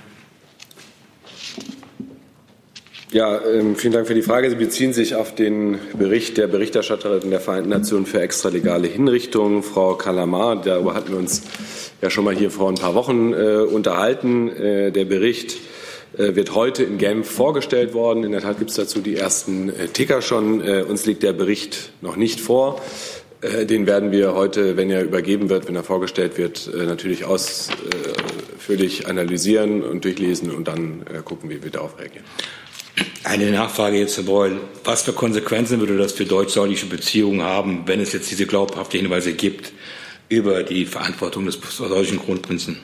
Ja, ähm, vielen Dank für die Frage. Sie beziehen sich auf den Bericht der Berichterstatterin der Vereinten Nationen für extralegale Hinrichtungen, Frau Kalamar. Darüber hatten wir uns ja schon mal hier vor ein paar Wochen äh, unterhalten. Äh, der Bericht äh, wird heute in Genf vorgestellt worden. In der Tat gibt es dazu die ersten äh, Ticker schon. Äh, uns liegt der Bericht noch nicht vor. Den werden wir heute, wenn er übergeben wird, wenn er vorgestellt wird, natürlich ausführlich analysieren und durchlesen und dann gucken, wie wir darauf reagieren. Eine Nachfrage jetzt, Herr Beul. Was für Konsequenzen würde das für deutsch-saudische Beziehungen haben, wenn es jetzt diese glaubhaften Hinweise gibt über die Verantwortung des saudischen Kronprinzen?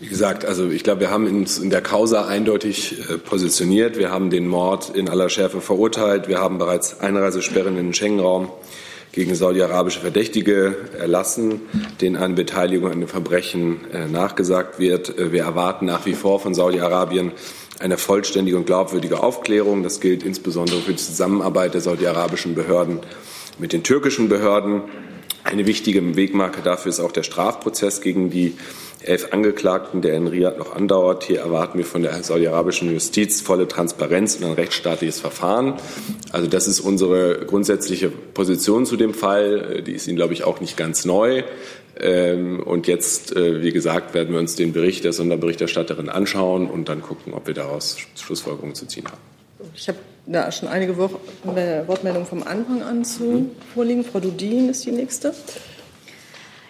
Wie gesagt, also ich glaube, wir haben uns in der Causa eindeutig äh, positioniert. Wir haben den Mord in aller Schärfe verurteilt. Wir haben bereits Einreisesperren in den Schengen-Raum gegen saudi-arabische Verdächtige erlassen, denen eine Beteiligung an den Verbrechen äh, nachgesagt wird. Äh, wir erwarten nach wie vor von Saudi-Arabien eine vollständige und glaubwürdige Aufklärung. Das gilt insbesondere für die Zusammenarbeit der saudi-arabischen Behörden mit den türkischen Behörden. Eine wichtige Wegmarke dafür ist auch der Strafprozess gegen die elf Angeklagten, der in Riyadh noch andauert. Hier erwarten wir von der saudi-arabischen Justiz volle Transparenz und ein rechtsstaatliches Verfahren. Also das ist unsere grundsätzliche Position zu dem Fall. Die ist Ihnen, glaube ich, auch nicht ganz neu. Ähm, und jetzt, äh, wie gesagt, werden wir uns den Bericht der Sonderberichterstatterin anschauen und dann gucken, ob wir daraus Schlussfolgerungen zu ziehen haben. Ich habe da schon einige Wortmeldungen vom Anfang an zu vorliegen. Frau Dudin ist die nächste.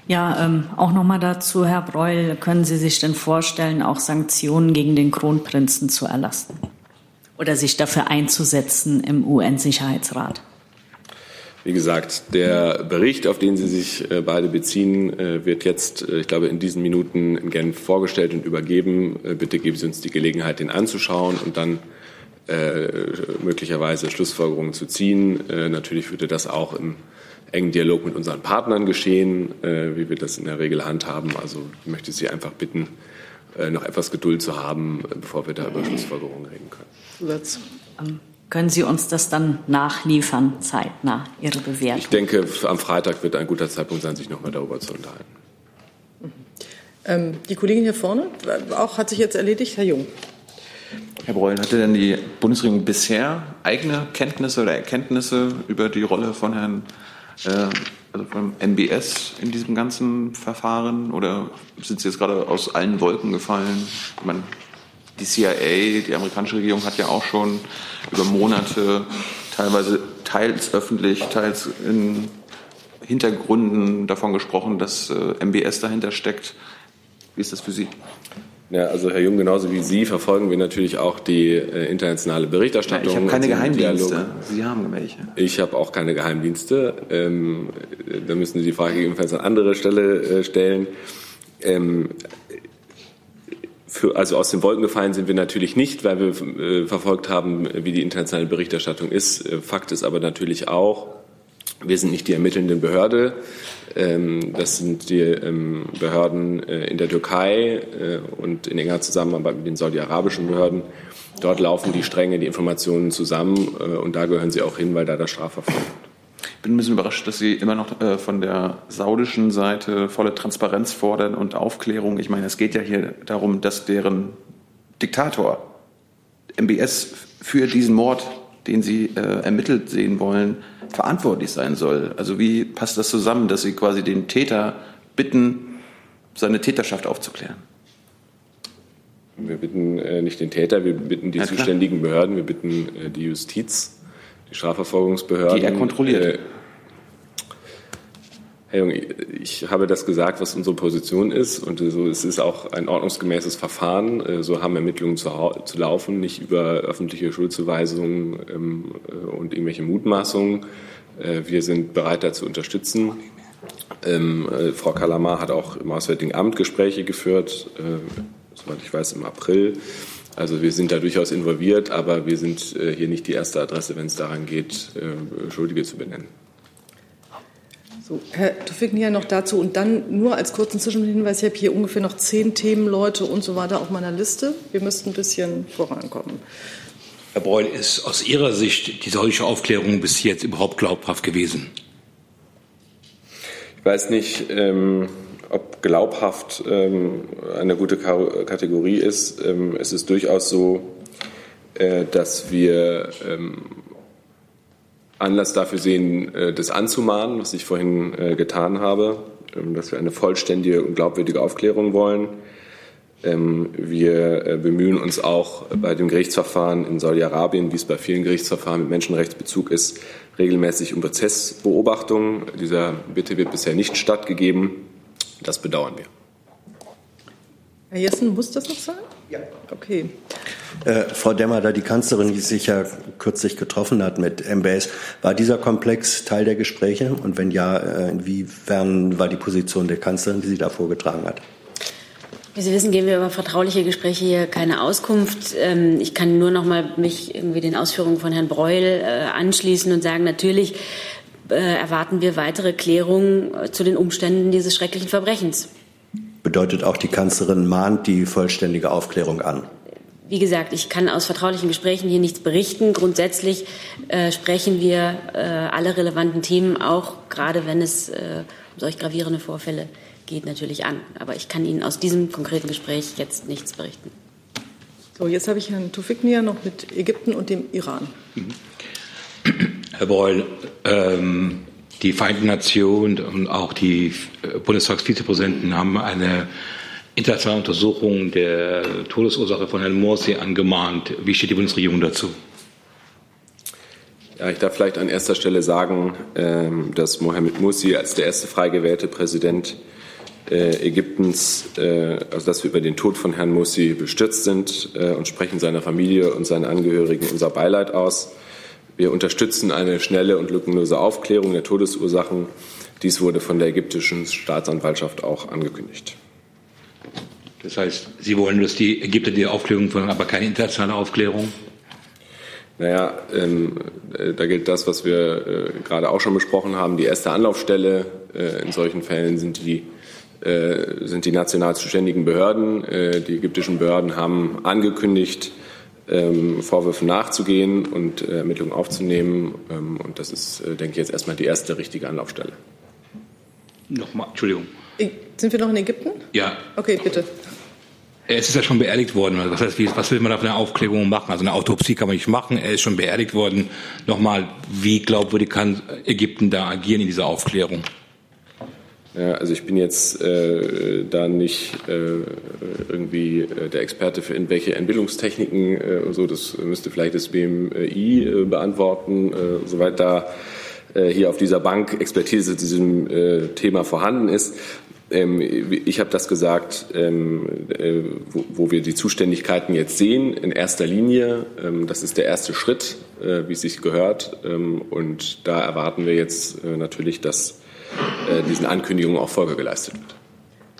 Ja, ähm, auch noch mal dazu, Herr Breul, können Sie sich denn vorstellen, auch Sanktionen gegen den Kronprinzen zu erlassen oder sich dafür einzusetzen im UN-Sicherheitsrat? Wie gesagt, der Bericht, auf den Sie sich äh, beide beziehen, äh, wird jetzt, äh, ich glaube, in diesen Minuten in Genf vorgestellt und übergeben. Bitte geben Sie uns die Gelegenheit, den anzuschauen und dann möglicherweise Schlussfolgerungen zu ziehen. Natürlich würde das auch im engen Dialog mit unseren Partnern geschehen, wie wir das in der Regel handhaben. Also ich möchte Sie einfach bitten, noch etwas Geduld zu haben, bevor wir da über Schlussfolgerungen reden können. Zusatz. Ähm, können Sie uns das dann nachliefern, zeitnah, Ihre Bewertung? Ich denke, am Freitag wird ein guter Zeitpunkt sein, sich noch mal darüber zu unterhalten. Ähm, die Kollegin hier vorne auch hat sich jetzt erledigt, Herr Jung. Herr Breul, hatte denn die Bundesregierung bisher eigene Kenntnisse oder Erkenntnisse über die Rolle von Herrn äh, also vom MBS in diesem ganzen Verfahren oder sind Sie jetzt gerade aus allen Wolken gefallen? Ich meine, die CIA, die amerikanische Regierung hat ja auch schon über Monate, teilweise teils öffentlich, teils in Hintergründen davon gesprochen, dass äh, MBS dahinter steckt. Wie ist das für Sie? Ja, also Herr Jung, genauso wie Sie verfolgen wir natürlich auch die äh, internationale Berichterstattung. Ja, ich habe keine Geheimdienste. Sie haben welche. Ich habe auch keine Geheimdienste. Ähm, da müssen Sie die Frage jedenfalls an andere Stelle äh, stellen. Ähm, für, also aus den Wolken gefallen sind wir natürlich nicht, weil wir äh, verfolgt haben, wie die internationale Berichterstattung ist. Äh, Fakt ist aber natürlich auch, wir sind nicht die ermittelnde Behörde. Ähm, das sind die ähm, Behörden äh, in der Türkei äh, und in enger Zusammenarbeit mit den saudi-arabischen Behörden. Dort laufen die Stränge, die Informationen zusammen äh, und da gehören sie auch hin, weil da das Strafverfahren ich bin ein bisschen überrascht, dass Sie immer noch äh, von der saudischen Seite volle Transparenz fordern und Aufklärung. Ich meine, es geht ja hier darum, dass deren Diktator MBS für diesen Mord, den Sie äh, ermittelt sehen wollen, verantwortlich sein soll. Also wie passt das zusammen, dass Sie quasi den Täter bitten, seine Täterschaft aufzuklären? Wir bitten äh, nicht den Täter, wir bitten die ja, zuständigen Behörden, wir bitten äh, die Justiz die Strafverfolgungsbehörden. Die er kontrolliert. Äh, Herr Jung, ich habe das gesagt, was unsere Position ist. Und so, es ist auch ein ordnungsgemäßes Verfahren. Äh, so haben Ermittlungen zu, zu laufen, nicht über öffentliche Schuldzuweisungen ähm, äh, und irgendwelche Mutmaßungen. Äh, wir sind bereit, da zu unterstützen. Ähm, äh, Frau Kalamar hat auch im Auswärtigen Amt Gespräche geführt, äh, soweit ich weiß, im April. Also wir sind da durchaus involviert, aber wir sind äh, hier nicht die erste Adresse, wenn es daran geht, äh, Schuldige zu benennen. So, Herr Tufik noch dazu und dann nur als kurzen Zwischenhinweis, ich habe hier ungefähr noch zehn Themen, Leute und so weiter auf meiner Liste. Wir müssten ein bisschen vorankommen. Herr Breul, ist aus Ihrer Sicht die solche Aufklärung bis jetzt überhaupt glaubhaft gewesen? Ich weiß nicht, ähm, ob glaubhaft ähm, eine gute Kategorie ist. Ähm, es ist durchaus so, äh, dass wir ähm, Anlass dafür sehen, äh, das anzumahnen, was ich vorhin äh, getan habe, ähm, dass wir eine vollständige und glaubwürdige Aufklärung wollen. Ähm, wir äh, bemühen uns auch bei dem Gerichtsverfahren in Saudi-Arabien, wie es bei vielen Gerichtsverfahren mit Menschenrechtsbezug ist, regelmäßig um Prozessbeobachtung. Dieser Bitte wird bisher nicht stattgegeben. Das bedauern wir. Herr Jessen, muss das noch sein? Ja. Okay. Äh, Frau Demmer, da die Kanzlerin die sich ja kürzlich getroffen hat mit MBS, war dieser Komplex Teil der Gespräche? Und wenn ja, äh, inwiefern war die Position der Kanzlerin, die sie da vorgetragen hat? Wie Sie wissen, geben wir über vertrauliche Gespräche hier keine Auskunft. Ähm, ich kann nur noch mal mich irgendwie den Ausführungen von Herrn Breul äh, anschließen und sagen, natürlich äh, erwarten wir weitere Klärungen zu den Umständen dieses schrecklichen Verbrechens. Bedeutet auch, die Kanzlerin mahnt die vollständige Aufklärung an? Wie gesagt, ich kann aus vertraulichen Gesprächen hier nichts berichten. Grundsätzlich äh, sprechen wir äh, alle relevanten Themen, auch gerade wenn es äh, um solch gravierende Vorfälle geht natürlich an. Aber ich kann Ihnen aus diesem konkreten Gespräch jetzt nichts berichten. So, jetzt habe ich Herrn Tufiknia noch mit Ägypten und dem Iran. Herr Beul, ähm, die Vereinten Nationen und auch die äh, Bundestagsvizepräsidenten haben eine internationale Untersuchung der Todesursache von Herrn Morsi angemahnt. Wie steht die Bundesregierung dazu? Ja, ich darf vielleicht an erster Stelle sagen, ähm, dass Mohamed Morsi als der erste frei gewählte Präsident äh, Ägyptens, äh, also dass wir über den Tod von Herrn Mursi bestürzt sind äh, und sprechen seiner Familie und seinen Angehörigen unser Beileid aus. Wir unterstützen eine schnelle und lückenlose Aufklärung der Todesursachen. Dies wurde von der ägyptischen Staatsanwaltschaft auch angekündigt. Das heißt, Sie wollen, dass die Ägypter die Aufklärung von, aber keine internationale Aufklärung? Naja, ähm, äh, da gilt das, was wir äh, gerade auch schon besprochen haben. Die erste Anlaufstelle äh, in solchen Fällen sind die äh, sind die national zuständigen Behörden. Äh, die ägyptischen Behörden haben angekündigt, ähm, Vorwürfen nachzugehen und äh, Ermittlungen aufzunehmen. Ähm, und das ist, denke ich, jetzt erstmal die erste richtige Anlaufstelle. Nochmal, Entschuldigung. Sind wir noch in Ägypten? Ja. Okay, bitte. Es ist ja schon beerdigt worden. Was, heißt, was will man da für eine Aufklärung machen? Also eine Autopsie kann man nicht machen. Er ist schon beerdigt worden. Nochmal, wie glaubwürdig kann Ägypten da agieren in dieser Aufklärung? Ja, also ich bin jetzt äh, da nicht äh, irgendwie äh, der Experte für irgendwelche Entbildungstechniken äh, und so. Das müsste vielleicht das BMI äh, beantworten, äh, soweit da hier auf dieser Bank Expertise zu diesem äh, Thema vorhanden ist. Ähm, ich habe das gesagt, ähm, äh, wo, wir die Zuständigkeiten jetzt sehen, in erster Linie. Ähm, das ist der erste Schritt, äh, wie es sich gehört. Und da erwarten wir jetzt äh, natürlich, dass äh, diesen Ankündigungen auch Folge geleistet wird.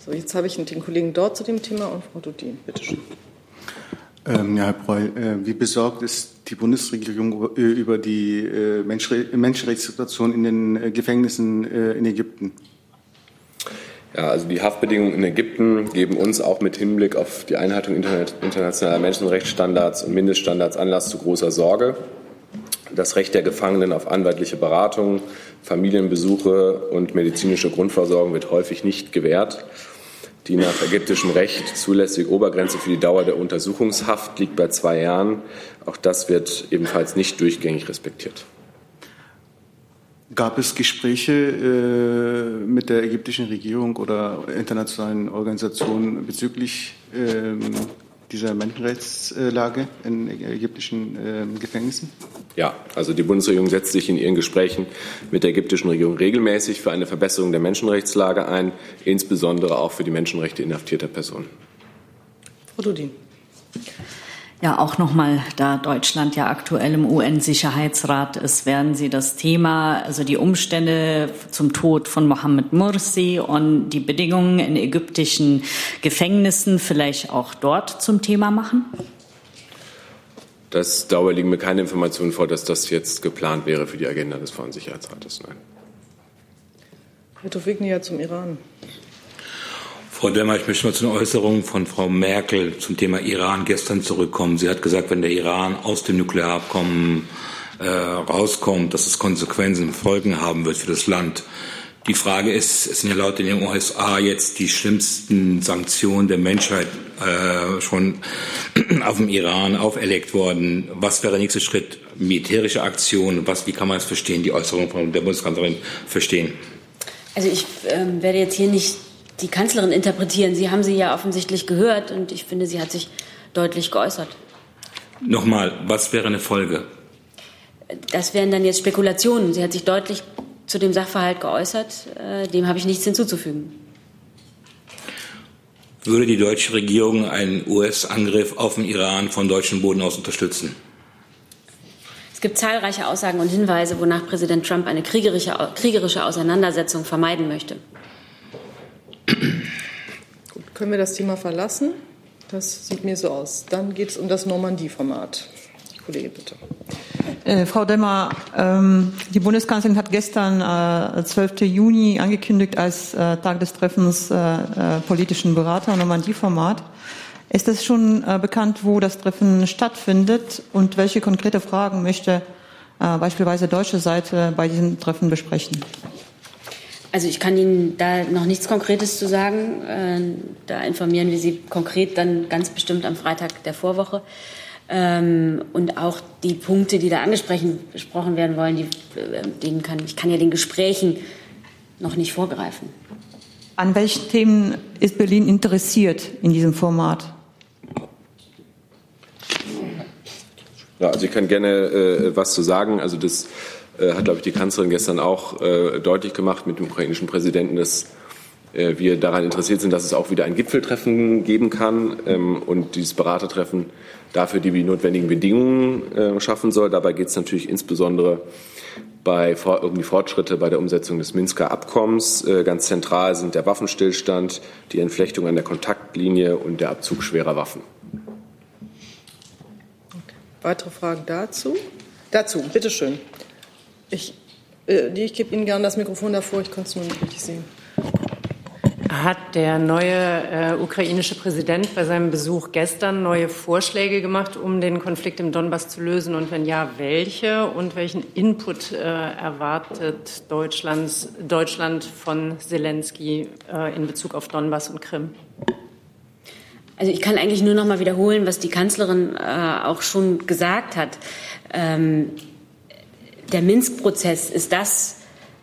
So, jetzt habe ich den Kollegen dort zu dem Thema und Frau Dudin, bitte schön. Ähm, ja, Herr Breul, äh, wie besorgt ist die Bundesregierung äh, über die äh, Menschenre Menschenrechtssituation in den äh, Gefängnissen äh, in Ägypten? Ja, also die Haftbedingungen in Ägypten geben uns auch mit Hinblick auf die Einhaltung internationaler Menschenrechtsstandards und Mindeststandards Anlass zu großer Sorge. Das Recht der Gefangenen auf anwaltliche Beratung, Familienbesuche und medizinische Grundversorgung wird häufig nicht gewährt. Die nach ägyptischem Recht zulässige Obergrenze für die Dauer der Untersuchungshaft liegt bei zwei Jahren. Auch das wird ebenfalls nicht durchgängig respektiert. Gab es Gespräche äh, mit der ägyptischen Regierung oder internationalen Organisationen bezüglich ähm, dieser Menschenrechtslage in ägyptischen äh, Gefängnissen? Ja, also die Bundesregierung setzt sich in ihren Gesprächen mit der ägyptischen Regierung regelmäßig für eine Verbesserung der Menschenrechtslage ein, insbesondere auch für die Menschenrechte inhaftierter Personen. Frau Dudin. Ja, auch nochmal, da Deutschland ja aktuell im UN-Sicherheitsrat ist, werden Sie das Thema, also die Umstände zum Tod von Mohammed Mursi und die Bedingungen in ägyptischen Gefängnissen vielleicht auch dort zum Thema machen? Das, darüber liegen mir keine Informationen vor, dass das jetzt geplant wäre für die Agenda des Frauensicherheitsrates. Nein. Herr Tofignia zum Iran. Frau Demmer, ich möchte mal zu den Äußerungen von Frau Merkel zum Thema Iran gestern zurückkommen. Sie hat gesagt, wenn der Iran aus dem Nuklearabkommen äh, rauskommt, dass es Konsequenzen, Folgen haben wird für das Land. Die Frage ist, es sind ja laut den USA jetzt die schlimmsten Sanktionen der Menschheit äh, schon auf dem Iran auferlegt worden. Was wäre der nächste Schritt? Militärische Aktion? Was, wie kann man es verstehen, die Äußerung von der Bundeskanzlerin verstehen? Also ich ähm, werde jetzt hier nicht die Kanzlerin interpretieren. Sie haben sie ja offensichtlich gehört und ich finde, sie hat sich deutlich geäußert. Nochmal, was wäre eine Folge? Das wären dann jetzt Spekulationen. Sie hat sich deutlich zu dem Sachverhalt geäußert. Äh, dem habe ich nichts hinzuzufügen. Würde die deutsche Regierung einen US-Angriff auf den Iran von deutschem Boden aus unterstützen? Es gibt zahlreiche Aussagen und Hinweise, wonach Präsident Trump eine kriegerische, kriegerische Auseinandersetzung vermeiden möchte. Können wir das Thema verlassen? Das sieht mir so aus. Dann geht es um das Normandie-Format. Kollege, bitte. Äh, Frau Demmer, ähm, die Bundeskanzlerin hat gestern, äh, 12. Juni, angekündigt als äh, Tag des Treffens äh, äh, politischen Berater Normandie-Format. Ist es schon äh, bekannt, wo das Treffen stattfindet und welche konkrete Fragen möchte beispielsweise deutsche Seite bei diesem Treffen besprechen? Also ich kann Ihnen da noch nichts Konkretes zu sagen. Da informieren wir Sie konkret dann ganz bestimmt am Freitag der Vorwoche. Ähm, und auch die Punkte, die da angesprochen werden wollen, die, äh, denen kann, ich kann ja den Gesprächen noch nicht vorgreifen. An welchen Themen ist Berlin interessiert in diesem Format? Ja, also ich kann gerne äh, was zu sagen. Also das äh, hat, glaube ich, die Kanzlerin gestern auch äh, deutlich gemacht mit dem ukrainischen Präsidenten, dass äh, wir daran interessiert sind, dass es auch wieder ein Gipfeltreffen geben kann ähm, und dieses Beratertreffen dafür die notwendigen Bedingungen äh, schaffen soll. Dabei geht es natürlich insbesondere bei die Fortschritte bei der Umsetzung des Minsker Abkommens. Äh, ganz zentral sind der Waffenstillstand, die Entflechtung an der Kontaktlinie und der Abzug schwerer Waffen. Okay. Weitere Fragen dazu? Dazu, bitteschön. Ich, äh, ich gebe Ihnen gerne das Mikrofon davor, ich konnte es nur nicht richtig sehen. Hat der neue äh, ukrainische Präsident bei seinem Besuch gestern neue Vorschläge gemacht, um den Konflikt im Donbass zu lösen? Und wenn ja, welche? Und welchen Input äh, erwartet Deutschlands, Deutschland von Zelensky äh, in Bezug auf Donbass und Krim? Also ich kann eigentlich nur noch mal wiederholen, was die Kanzlerin äh, auch schon gesagt hat. Ähm, der Minsk-Prozess ist das,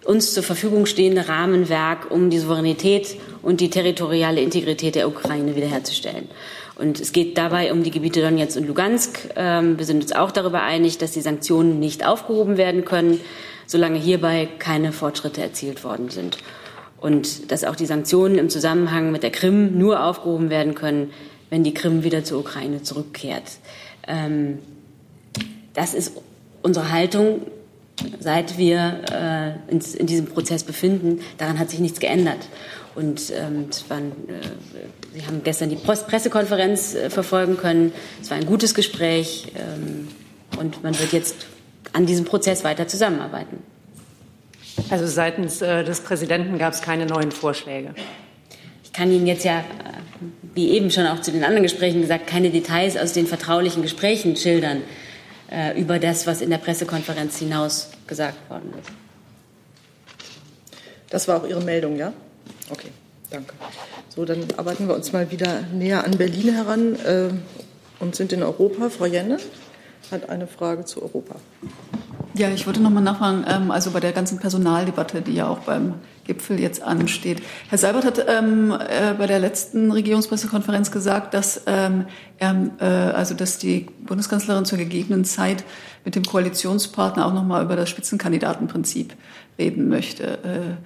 uns zur Verfügung stehende Rahmenwerk, um die Souveränität und die territoriale Integrität der Ukraine wiederherzustellen. Und es geht dabei um die Gebiete Donetsk und Lugansk. Ähm, wir sind uns auch darüber einig, dass die Sanktionen nicht aufgehoben werden können, solange hierbei keine Fortschritte erzielt worden sind. Und dass auch die Sanktionen im Zusammenhang mit der Krim nur aufgehoben werden können, wenn die Krim wieder zur Ukraine zurückkehrt. Ähm, das ist unsere Haltung seit wir äh, in, in, diesem Prozess befinden, daran hat sich nichts geändert. Und ähm, waren, äh, Sie haben gestern die Pressekonferenz äh, verfolgen können. Es war ein gutes Gespräch ähm, und man wird jetzt an diesem Prozess weiter zusammenarbeiten. Also seitens äh, des Präsidenten gab es keine neuen Vorschläge. Ich kann Ihnen jetzt ja, äh, wie eben schon auch zu den anderen Gesprächen gesagt, keine Details aus den vertraulichen Gesprächen schildern äh, über das, was in der Pressekonferenz hinaus gesagt worden ist. Das war auch Ihre Meldung, ja? Okay, danke. So, dann arbeiten wir uns mal wieder näher an Berlin heran äh, und sind in Europa. Frau Jenne hat eine Frage zu Europa. Ja, ich wollte noch mal nachfragen, ähm, also bei der ganzen Personaldebatte, die ja auch beim Gipfel jetzt ansteht. Herr Seibert hat ähm, äh, bei der letzten Regierungspressekonferenz gesagt, dass, ähm, äh, also dass die Bundeskanzlerin zur gegebenen Zeit mit dem Koalitionspartner auch noch mal über das Spitzenkandidatenprinzip reden möchte.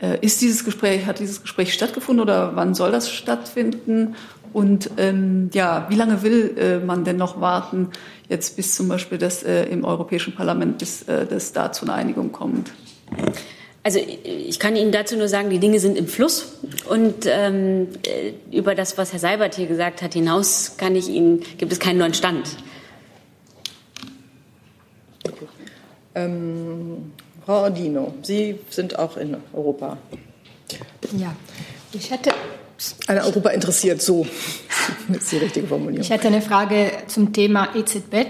Äh, äh, ist dieses Gespräch, hat dieses Gespräch stattgefunden oder wann soll das stattfinden? Und ähm, ja, wie lange will äh, man denn noch warten, jetzt bis zum Beispiel das äh, im Europäischen Parlament, bis äh, das da zu einer Einigung kommt? Also ich kann Ihnen dazu nur sagen, die Dinge sind im Fluss und ähm, äh, über das, was Herr Seibert hier gesagt hat, hinaus kann ich Ihnen gibt es keinen neuen Stand. Ähm, Frau Ordino, Sie sind auch in Europa. Ja, ich hätte an Europa interessiert, so ist die richtige Formulierung. Ich hätte eine Frage zum Thema EZB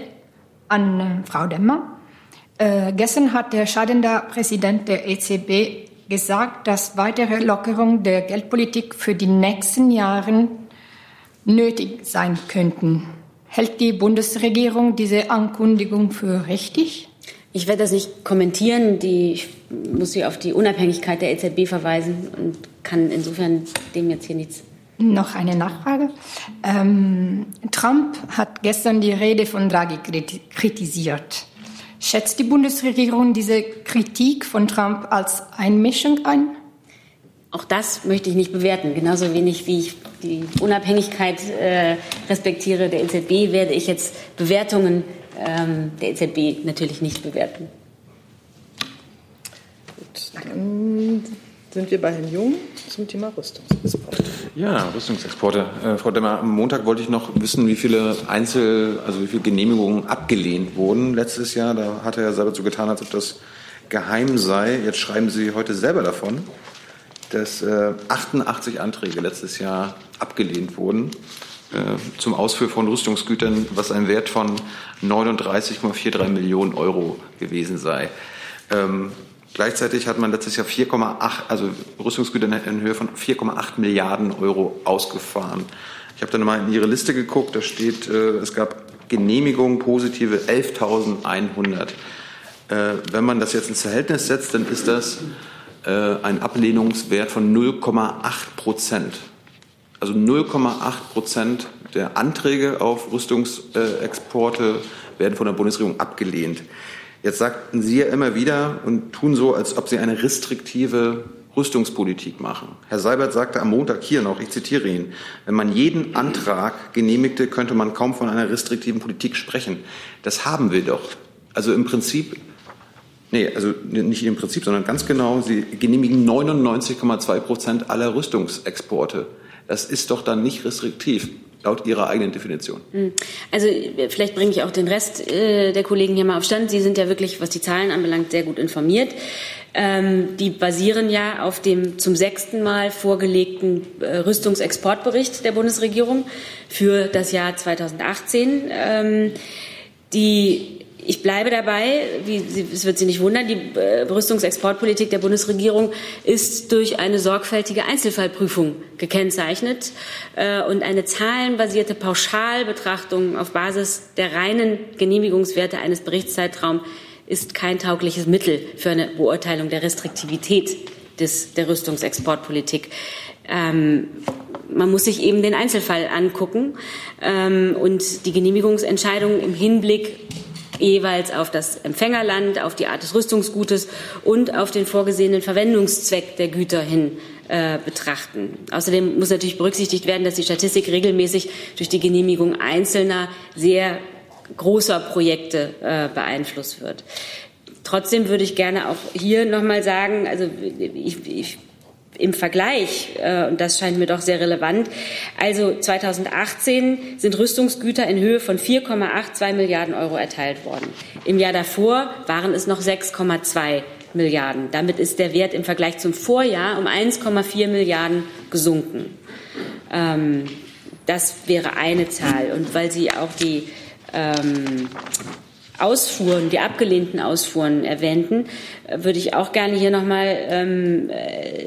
an äh, Frau Demmer. Äh, gestern hat der scheidende Präsident der EZB gesagt, dass weitere Lockerungen der Geldpolitik für die nächsten Jahre nötig sein könnten. Hält die Bundesregierung diese Ankündigung für richtig? Ich werde das nicht kommentieren. Die, ich muss Sie auf die Unabhängigkeit der EZB verweisen und kann insofern dem jetzt hier nichts. Noch eine Nachfrage. Ähm, Trump hat gestern die Rede von Draghi kritisiert. Schätzt die Bundesregierung diese Kritik von Trump als Einmischung ein? Auch das möchte ich nicht bewerten. Genauso wenig wie ich die Unabhängigkeit äh, respektiere der EZB, werde ich jetzt Bewertungen ähm, der EZB natürlich nicht bewerten. Gut, dann sind wir bei Herrn Jung zum Thema Rüstungsexporte. Ja, Rüstungsexporte. Äh, Frau Demmer, am Montag wollte ich noch wissen, wie viele Einzel-, also wie viele Genehmigungen abgelehnt wurden letztes Jahr. Da hat er ja selber so getan, als ob das geheim sei. Jetzt schreiben Sie heute selber davon, dass äh, 88 Anträge letztes Jahr abgelehnt wurden äh, zum Ausführen von Rüstungsgütern, was ein Wert von 39,43 Millionen Euro gewesen sei. Ähm, Gleichzeitig hat man letztes Jahr 4,8, also Rüstungsgüter in Höhe von 4,8 Milliarden Euro ausgefahren. Ich habe dann mal in Ihre Liste geguckt, da steht, äh, es gab Genehmigungen positive 11.100. Äh, wenn man das jetzt ins Verhältnis setzt, dann ist das äh, ein Ablehnungswert von 0,8 Prozent. Also 0,8 Prozent der Anträge auf Rüstungsexporte werden von der Bundesregierung abgelehnt. Jetzt sagten Sie ja immer wieder und tun so, als ob Sie eine restriktive Rüstungspolitik machen. Herr Seibert sagte am Montag hier noch, ich zitiere ihn, wenn man jeden Antrag genehmigte, könnte man kaum von einer restriktiven Politik sprechen. Das haben wir doch. Also im Prinzip, nee, also nicht im Prinzip, sondern ganz genau, Sie genehmigen 99,2 Prozent aller Rüstungsexporte. Das ist doch dann nicht restriktiv laut Ihrer eigenen Definition? Hm. Also vielleicht bringe ich auch den Rest äh, der Kollegen hier mal auf Stand. Sie sind ja wirklich, was die Zahlen anbelangt, sehr gut informiert. Ähm, die basieren ja auf dem zum sechsten Mal vorgelegten äh, Rüstungsexportbericht der Bundesregierung für das Jahr 2018. Ähm, die ich bleibe dabei, wie, es wird Sie nicht wundern, die äh, Rüstungsexportpolitik der Bundesregierung ist durch eine sorgfältige Einzelfallprüfung gekennzeichnet äh, und eine zahlenbasierte Pauschalbetrachtung auf Basis der reinen Genehmigungswerte eines Berichtszeitraums ist kein taugliches Mittel für eine Beurteilung der Restriktivität des, der Rüstungsexportpolitik. Ähm, man muss sich eben den Einzelfall angucken ähm, und die Genehmigungsentscheidung im Hinblick jeweils auf das Empfängerland, auf die Art des Rüstungsgutes und auf den vorgesehenen Verwendungszweck der Güter hin äh, betrachten. Außerdem muss natürlich berücksichtigt werden, dass die Statistik regelmäßig durch die Genehmigung einzelner sehr großer Projekte äh, beeinflusst wird. Trotzdem würde ich gerne auch hier noch mal sagen, also ich, ich im Vergleich, äh, und das scheint mir doch sehr relevant, also 2018 sind Rüstungsgüter in Höhe von 4,82 Milliarden Euro erteilt worden. Im Jahr davor waren es noch 6,2 Milliarden. Damit ist der Wert im Vergleich zum Vorjahr um 1,4 Milliarden gesunken. Ähm, das wäre eine Zahl. Und weil Sie auch die ähm, Ausfuhren, die abgelehnten Ausfuhren erwähnten, äh, würde ich auch gerne hier nochmal ähm, äh,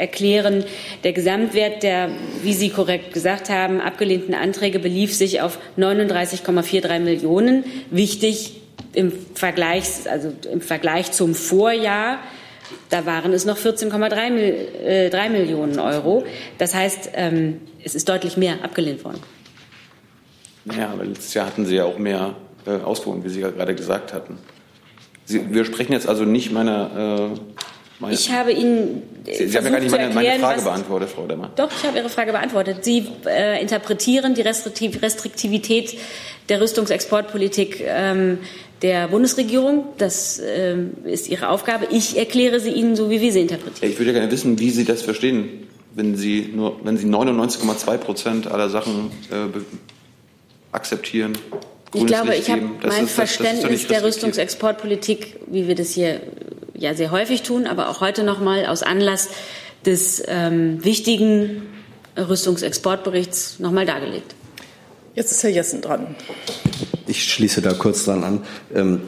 erklären. Der Gesamtwert der, wie Sie korrekt gesagt haben, abgelehnten Anträge belief sich auf 39,43 Millionen. Wichtig im Vergleich, also im Vergleich zum Vorjahr, da waren es noch 14,3 äh, Millionen Euro. Das heißt, ähm, es ist deutlich mehr abgelehnt worden. Naja, aber letztes Jahr hatten Sie ja auch mehr äh, ausführen, wie Sie ja gerade gesagt hatten. Sie, wir sprechen jetzt also nicht meiner. Äh, meine, ich habe Ihnen. Sie, Sie haben ja gar nicht meine, meine Frage beantwortet, Frau Demmer. Doch, ich habe Ihre Frage beantwortet. Sie äh, interpretieren die Restriktiv Restriktivität der Rüstungsexportpolitik ähm, der Bundesregierung. Das ähm, ist Ihre Aufgabe. Ich erkläre sie Ihnen so, wie wir sie interpretieren. Ich würde gerne wissen, wie Sie das verstehen, wenn Sie nur, wenn Sie 99,2 Prozent aller Sachen äh, akzeptieren ich glaube, ich habe mein ist, Verständnis der Rüstungsexportpolitik, wie wir das hier ja sehr häufig tun, aber auch heute noch mal aus Anlass des ähm, wichtigen Rüstungsexportberichts noch mal dargelegt. Jetzt ist Herr Jessen dran. Ich schließe da kurz dran an. Ähm,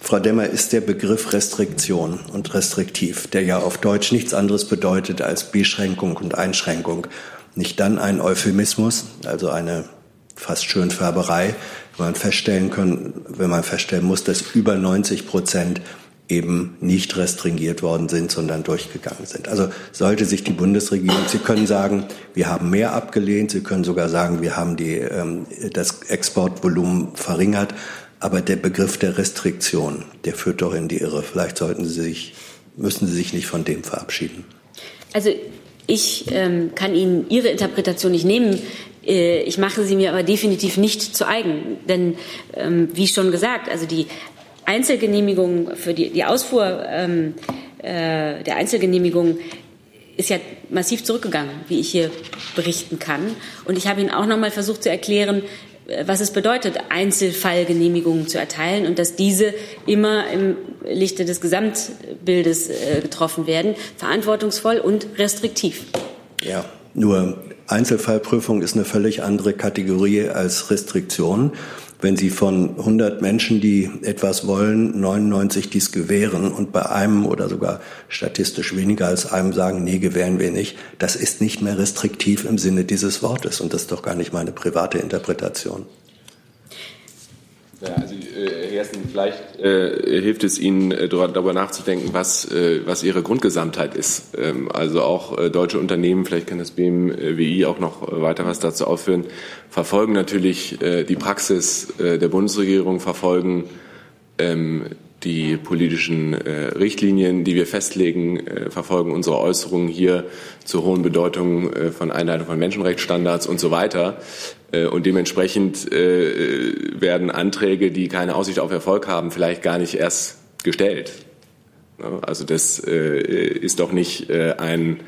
Frau Demmer, ist der Begriff Restriktion und restriktiv, der ja auf Deutsch nichts anderes bedeutet als Beschränkung und Einschränkung, nicht dann ein Euphemismus, also eine fast Schönfärberei, wenn man feststellen können, wenn man feststellen muss, dass über 90 Prozent eben nicht restringiert worden sind, sondern durchgegangen sind. Also sollte sich die Bundesregierung, Sie können sagen, wir haben mehr abgelehnt, Sie können sogar sagen, wir haben die, ähm, das Exportvolumen verringert, aber der Begriff der Restriktion, der führt doch in die Irre. Vielleicht sollten Sie sich, müssen Sie sich nicht von dem verabschieden. Also ich ähm, kann Ihnen Ihre Interpretation nicht nehmen. Äh, ich mache sie mir aber definitiv nicht zu eigen. Denn, ähm, wie schon gesagt, also die Einzelgenehmigung für die, die Ausfuhr ähm, äh, der Einzelgenehmigung ist ja massiv zurückgegangen, wie ich hier berichten kann. Und ich habe Ihnen auch noch mal versucht zu erklären, äh, was es bedeutet, Einzelfallgenehmigungen zu erteilen und dass diese immer im Lichte des Gesamtbildes äh, getroffen werden, verantwortungsvoll und restriktiv. Ja, nur Einzelfallprüfung ist eine völlig andere Kategorie als Restriktion wenn Sie von 100 Menschen, die etwas wollen, 99 dies gewähren und bei einem oder sogar statistisch weniger als einem sagen, nee, gewähren wir nicht, das ist nicht mehr restriktiv im Sinne dieses Wortes. Und das ist doch gar nicht meine private Interpretation. Ja, also, äh, Herr Gersten, vielleicht äh, hilft es Ihnen, äh, darüber nachzudenken, was, äh, was Ihre Grundgesamtheit ist. Ähm, also auch äh, deutsche Unternehmen, vielleicht kann das BMWI auch noch weiter was dazu aufführen, verfolgen natürlich äh, die Praxis der Bundesregierung, verfolgen ähm, die politischen äh, Richtlinien, die wir festlegen, äh, verfolgen unsere Äußerungen hier zur hohen Bedeutung äh, von Einhaltung von Menschenrechtsstandards und so weiter. Äh, und dementsprechend äh, werden Anträge, die keine Aussicht auf Erfolg haben, vielleicht gar nicht erst gestellt. Also das äh, ist doch nicht ein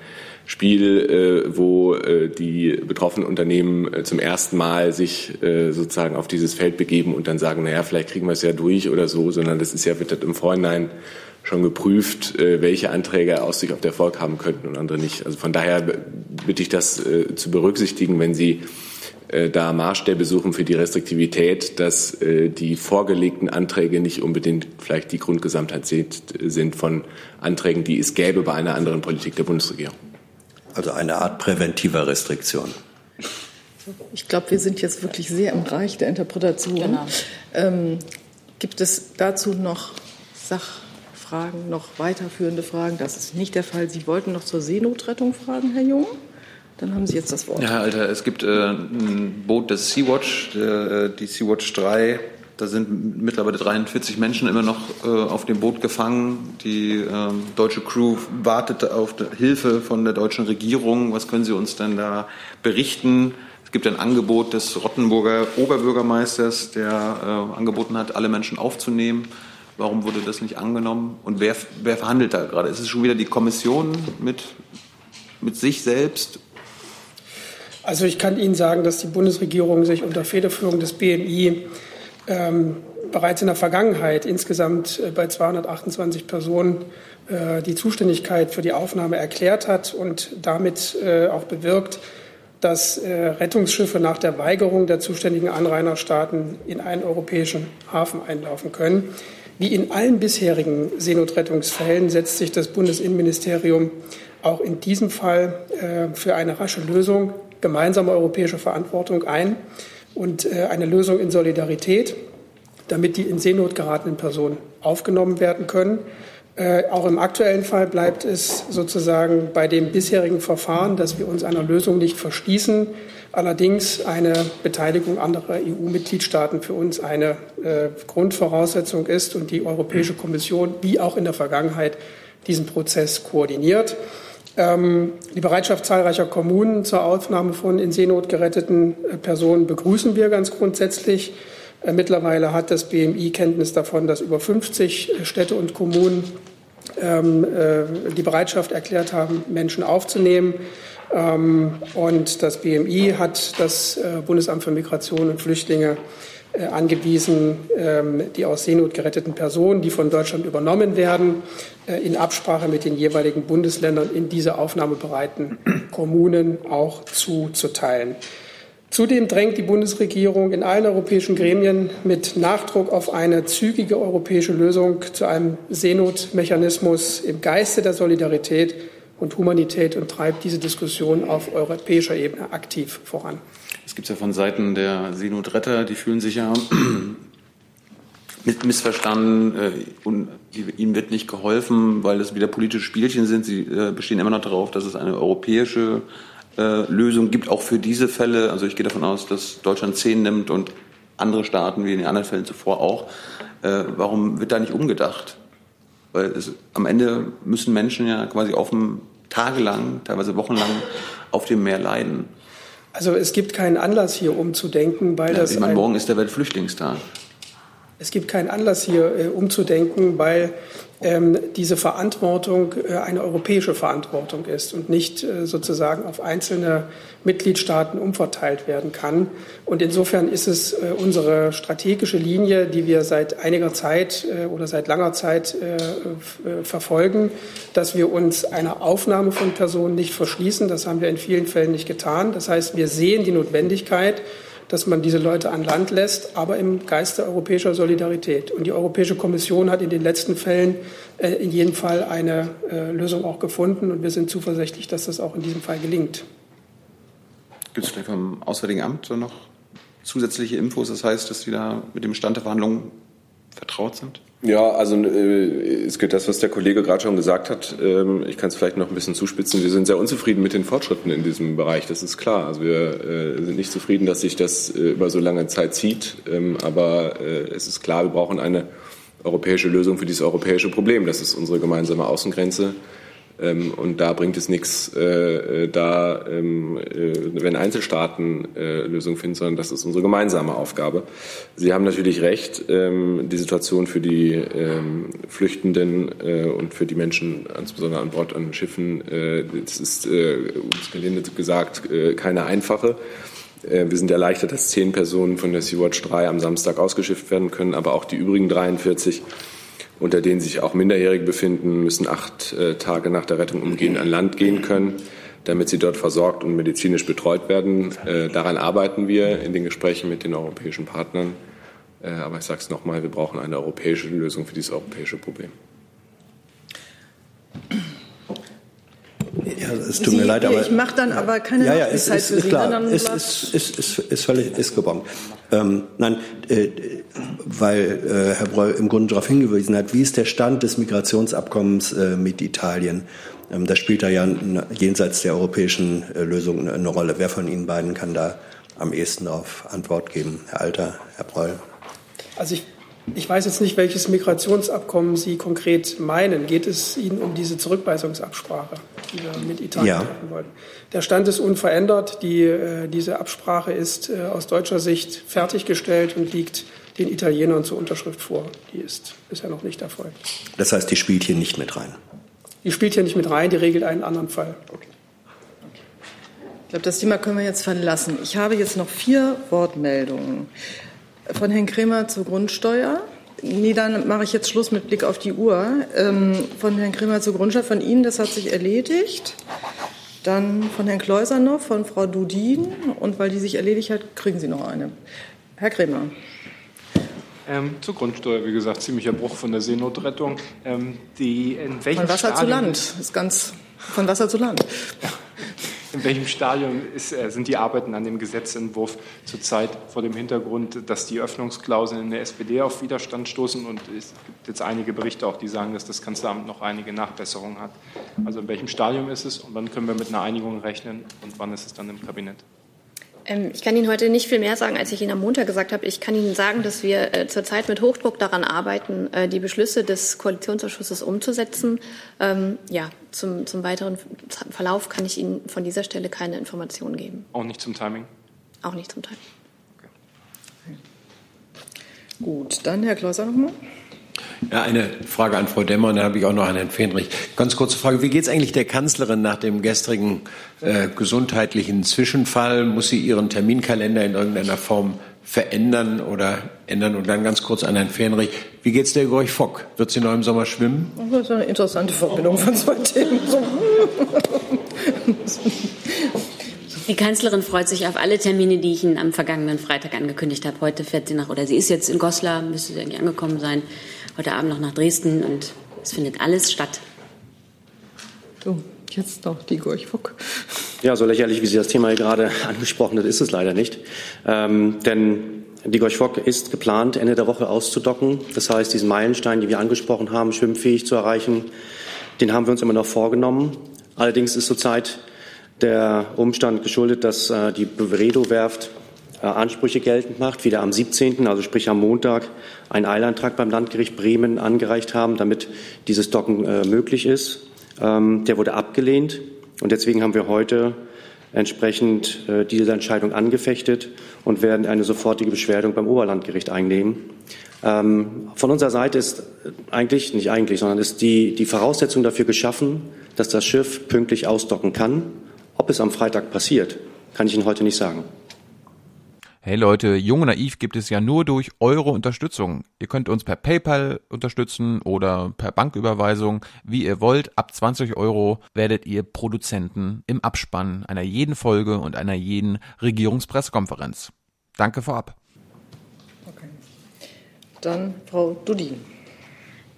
Spiel, wo die betroffenen Unternehmen zum ersten Mal sich sozusagen auf dieses Feld begeben und dann sagen, naja, vielleicht kriegen wir es ja durch oder so, sondern das ist ja, wird im Vorhinein schon geprüft, welche Anträge Aussicht auf Erfolg haben könnten und andere nicht. Also von daher bitte ich das zu berücksichtigen, wenn Sie da Maßstäbe suchen für die Restriktivität, dass äh, die vorgelegten Anträge nicht unbedingt vielleicht die Grundgesamtheit sind von Anträgen, die es gäbe bei einer anderen Politik der Bundesregierung. Also eine Art präventiver Restriktion. Ich glaube, wir sind jetzt wirklich sehr im Bereich der Interpretation. Genau. Ähm, gibt es dazu noch Sachfragen, noch weiterführende Fragen? Das ist nicht der Fall. Sie wollten noch zur Seenotrettung fragen, Herr Jung? Dann haben Sie jetzt das Wort. Ja, Alter, es gibt äh, ein Boot des Sea-Watch, äh, die Sea-Watch 3, da sind mittlerweile 43 Menschen immer noch äh, auf dem Boot gefangen. Die äh, deutsche Crew wartet auf Hilfe von der deutschen Regierung. Was können Sie uns denn da berichten? Es gibt ein Angebot des Rottenburger Oberbürgermeisters, der äh, angeboten hat, alle Menschen aufzunehmen. Warum wurde das nicht angenommen? Und wer, wer verhandelt da gerade? Ist es schon wieder die Kommission mit, mit sich selbst? Also ich kann Ihnen sagen, dass die Bundesregierung sich unter Federführung des BMI ähm, bereits in der Vergangenheit insgesamt äh, bei 228 Personen äh, die Zuständigkeit für die Aufnahme erklärt hat und damit äh, auch bewirkt, dass äh, Rettungsschiffe nach der Weigerung der zuständigen Anrainerstaaten in einen europäischen Hafen einlaufen können. Wie in allen bisherigen Seenotrettungsfällen setzt sich das Bundesinnenministerium auch in diesem Fall äh, für eine rasche Lösung gemeinsamer europäischer Verantwortung ein und äh, eine Lösung in Solidarität, damit die in Seenot geratenen Personen aufgenommen werden können. Äh, auch im aktuellen Fall bleibt es sozusagen bei dem bisherigen Verfahren, dass wir uns einer Lösung nicht verschließen. Allerdings eine Beteiligung anderer EU-Mitgliedstaaten für uns eine äh, Grundvoraussetzung ist und die Europäische Kommission, wie auch in der Vergangenheit, diesen Prozess koordiniert. Ähm, die Bereitschaft zahlreicher Kommunen zur Aufnahme von in Seenot geretteten äh, Personen begrüßen wir ganz grundsätzlich. Äh, mittlerweile hat das BMI Kenntnis davon, dass über 50 äh, Städte und Kommunen ähm, die Bereitschaft erklärt haben, Menschen aufzunehmen. Ähm, und das BMI hat das Bundesamt für Migration und Flüchtlinge angewiesen, ähm, die aus Seenot geretteten Personen, die von Deutschland übernommen werden, äh, in Absprache mit den jeweiligen Bundesländern in diese aufnahmebereiten Kommunen auch zuzuteilen. Zudem drängt die Bundesregierung in allen europäischen Gremien mit Nachdruck auf eine zügige europäische Lösung zu einem Seenotmechanismus im Geiste der Solidarität und Humanität und treibt diese Diskussion auf europäischer Ebene aktiv voran. Es gibt ja von Seiten der Seenotretter, die fühlen sich ja missverstanden äh, und ihm wird nicht geholfen, weil es wieder politische Spielchen sind. Sie äh, bestehen immer noch darauf, dass es eine europäische äh, Lösung gibt, auch für diese Fälle. Also ich gehe davon aus, dass Deutschland zehn nimmt und andere Staaten wie in den anderen Fällen zuvor auch. Warum wird da nicht umgedacht? Weil es, am Ende müssen Menschen ja quasi dem tagelang, teilweise wochenlang auf dem Meer leiden. Also es gibt keinen Anlass hier umzudenken, weil ja, das. Ich meine, morgen ist der Weltflüchtlingstag. Es gibt keinen Anlass hier äh, umzudenken, weil diese Verantwortung äh, eine europäische Verantwortung ist und nicht äh, sozusagen auf einzelne Mitgliedstaaten umverteilt werden kann. Und insofern ist es äh, unsere strategische Linie, die wir seit einiger Zeit oder seit langer Zeit verfolgen, dass wir uns einer Aufnahme von Personen nicht verschließen. Das haben wir in vielen Fällen nicht getan. Das heißt, wir sehen die Notwendigkeit, dass man diese Leute an Land lässt, aber im Geiste europäischer Solidarität. Und die Europäische Kommission hat in den letzten Fällen äh, in jedem Fall eine äh, Lösung auch gefunden. Und wir sind zuversichtlich, dass das auch in diesem Fall gelingt. Gibt es vielleicht vom Auswärtigen Amt noch zusätzliche Infos? Das heißt, dass Sie da mit dem Stand der Verhandlungen vertraut sind? Ja, also äh, es gilt das, was der Kollege gerade schon gesagt hat. Ähm, ich kann es vielleicht noch ein bisschen zuspitzen. Wir sind sehr unzufrieden mit den Fortschritten in diesem Bereich. Das ist klar. Also wir äh, sind nicht zufrieden, dass sich das äh, über so lange Zeit zieht. Ähm, aber äh, es ist klar, wir brauchen eine europäische Lösung für dieses europäische Problem. Das ist unsere gemeinsame Außengrenze. Ähm, und da bringt es nichts, äh, äh, da, ähm, äh, wenn Einzelstaaten äh, Lösungen finden, sondern das ist unsere gemeinsame Aufgabe. Sie haben natürlich recht, ähm, die Situation für die ähm, Flüchtenden äh, und für die Menschen, insbesondere an Bord an Schiffen, äh, das ist, äh, es gelinde gesagt, keine einfache. Wir sind erleichtert, dass zehn Personen von der Sea-Watch 3 am Samstag ausgeschifft werden können, aber auch die übrigen 43 unter denen sich auch Minderjährige befinden, müssen acht äh, Tage nach der Rettung umgehend an Land gehen können, damit sie dort versorgt und medizinisch betreut werden. Äh, daran arbeiten wir in den Gesprächen mit den europäischen Partnern. Äh, aber ich sage es nochmal, wir brauchen eine europäische Lösung für dieses europäische Problem. Ja, es tut Sie, mir leid, aber. Ich mache dann aber keine ja, ja, ist, ist, für ist Sie. Klar, Dann ist, ist, ist, ist, ist völlig ist gebongt. Ähm, nein, äh, weil äh, Herr Breul im Grunde darauf hingewiesen hat, wie ist der Stand des Migrationsabkommens äh, mit Italien? Ähm, das spielt da ja jenseits der europäischen äh, Lösung eine Rolle. Wer von Ihnen beiden kann da am ehesten auf Antwort geben? Herr Alter, Herr Breul? Also ich ich weiß jetzt nicht, welches Migrationsabkommen Sie konkret meinen. Geht es Ihnen um diese Zurückweisungsabsprache, die wir mit Italien ja. treffen wollten? Der Stand ist unverändert. Die, äh, diese Absprache ist äh, aus deutscher Sicht fertiggestellt und liegt den Italienern zur Unterschrift vor. Die ist bisher noch nicht erfolgt. Das heißt, die spielt hier nicht mit rein? Die spielt hier nicht mit rein, die regelt einen anderen Fall. Okay. Ich glaube, das Thema können wir jetzt verlassen. Ich habe jetzt noch vier Wortmeldungen. Von Herrn Kremer zur Grundsteuer. Nee, dann mache ich jetzt Schluss mit Blick auf die Uhr. Ähm, von Herrn Kremer zur Grundsteuer, von Ihnen, das hat sich erledigt. Dann von Herrn Kleuser noch, von Frau Dudin. Und weil die sich erledigt hat, kriegen Sie noch eine. Herr Kremer. Ähm, zur Grundsteuer, wie gesagt, ziemlicher Bruch von der Seenotrettung. Ähm, die, in welchem von Wasser Stadium zu Land, ist ganz von Wasser zu Land. In welchem Stadium ist, äh, sind die Arbeiten an dem Gesetzentwurf zurzeit vor dem Hintergrund, dass die Öffnungsklauseln in der SPD auf Widerstand stoßen und es gibt jetzt einige Berichte auch, die sagen, dass das Kanzleramt noch einige Nachbesserungen hat. Also in welchem Stadium ist es und wann können wir mit einer Einigung rechnen und wann ist es dann im Kabinett? Ähm, ich kann Ihnen heute nicht viel mehr sagen, als ich Ihnen am Montag gesagt habe. Ich kann Ihnen sagen, dass wir äh, zurzeit mit Hochdruck daran arbeiten, äh, die Beschlüsse des Koalitionsausschusses umzusetzen. Ähm, ja, zum, zum weiteren Verlauf kann ich Ihnen von dieser Stelle keine Informationen geben. Auch nicht zum Timing? Auch nicht zum Timing. Okay. Gut, dann Herr Klauser nochmal. Ja, eine Frage an Frau Demmer und dann habe ich auch noch an Herrn Fenrich. Ganz kurze Frage. Wie geht es eigentlich der Kanzlerin nach dem gestrigen äh, gesundheitlichen Zwischenfall? Muss sie ihren Terminkalender in irgendeiner Form verändern oder ändern? Und dann ganz kurz an Herrn Fenrich. Wie geht es der Gorch Fock? Wird sie noch im Sommer schwimmen? Das ist eine interessante Verbindung von zwei Themen. Die Kanzlerin freut sich auf alle Termine, die ich Ihnen am vergangenen Freitag angekündigt habe. Heute fährt sie nach, oder sie ist jetzt in Goslar, müsste sie eigentlich angekommen sein, heute Abend noch nach Dresden und es findet alles statt. Du, Jetzt noch die Gorchfock. Ja, so lächerlich, wie Sie das Thema hier gerade angesprochen hat, ist es leider nicht. Ähm, denn die Gorchfock ist geplant, Ende der Woche auszudocken. Das heißt, diesen Meilenstein, den wir angesprochen haben, schwimmfähig zu erreichen, den haben wir uns immer noch vorgenommen. Allerdings ist zurzeit der Umstand geschuldet, dass äh, die Bredow-Werft Ansprüche geltend macht, wieder am 17., also sprich am Montag, einen Eilantrag beim Landgericht Bremen angereicht haben, damit dieses Docken äh, möglich ist. Ähm, der wurde abgelehnt und deswegen haben wir heute entsprechend äh, diese Entscheidung angefechtet und werden eine sofortige Beschwerdung beim Oberlandgericht einnehmen. Ähm, von unserer Seite ist eigentlich, nicht eigentlich, sondern ist die, die Voraussetzung dafür geschaffen, dass das Schiff pünktlich ausdocken kann. Ob es am Freitag passiert, kann ich Ihnen heute nicht sagen. Hey Leute, Jung und Naiv gibt es ja nur durch eure Unterstützung. Ihr könnt uns per PayPal unterstützen oder per Banküberweisung, wie ihr wollt. Ab 20 Euro werdet ihr Produzenten im Abspann einer jeden Folge und einer jeden Regierungspressekonferenz. Danke vorab. Okay. Dann Frau Dudin.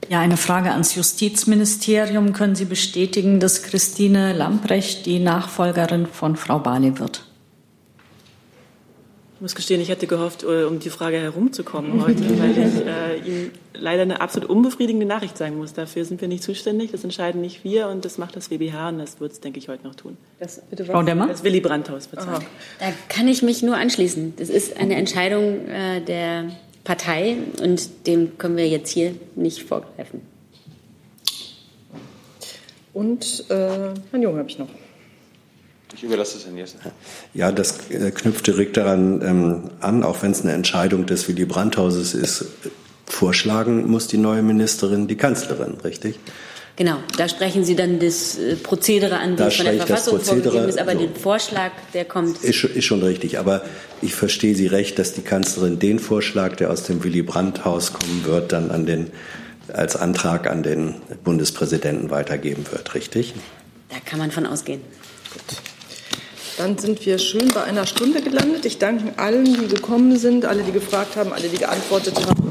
Ja, eine Frage ans Justizministerium. Können Sie bestätigen, dass Christine Lamprecht die Nachfolgerin von Frau Barley wird? Ich muss gestehen, ich hätte gehofft, äh, um die Frage herumzukommen heute, weil ich äh, Ihnen leider eine absolut unbefriedigende Nachricht sagen muss. Dafür sind wir nicht zuständig, das entscheiden nicht wir und das macht das WBH und das wird es, denke ich, heute noch tun. Das, bitte Frau Demmer? Das Willy Brandt-Haus, verzeihen. Da kann ich mich nur anschließen. Das ist eine Entscheidung äh, der Partei und dem können wir jetzt hier nicht vorgreifen. Und äh, Herrn Jung habe ich noch. Ich überlasse es Herrn Jessen. Ja, das äh, knüpft direkt daran ähm, an, auch wenn es eine Entscheidung des Willy Brandt-Hauses ist. Vorschlagen muss die neue Ministerin die Kanzlerin, richtig? Genau, da sprechen Sie dann das äh, Prozedere an, wie es von der Verfassung vorgegeben ist, aber so. den Vorschlag, der kommt. Ist, ist, schon richtig, aber ich verstehe Sie recht, dass die Kanzlerin den Vorschlag, der aus dem Willy Brandt-Haus kommen wird, dann an den, als Antrag an den Bundespräsidenten weitergeben wird, richtig? Da kann man von ausgehen. Gut. Dann sind wir schön bei einer Stunde gelandet. Ich danke allen, die gekommen sind, alle, die gefragt haben, alle, die geantwortet haben.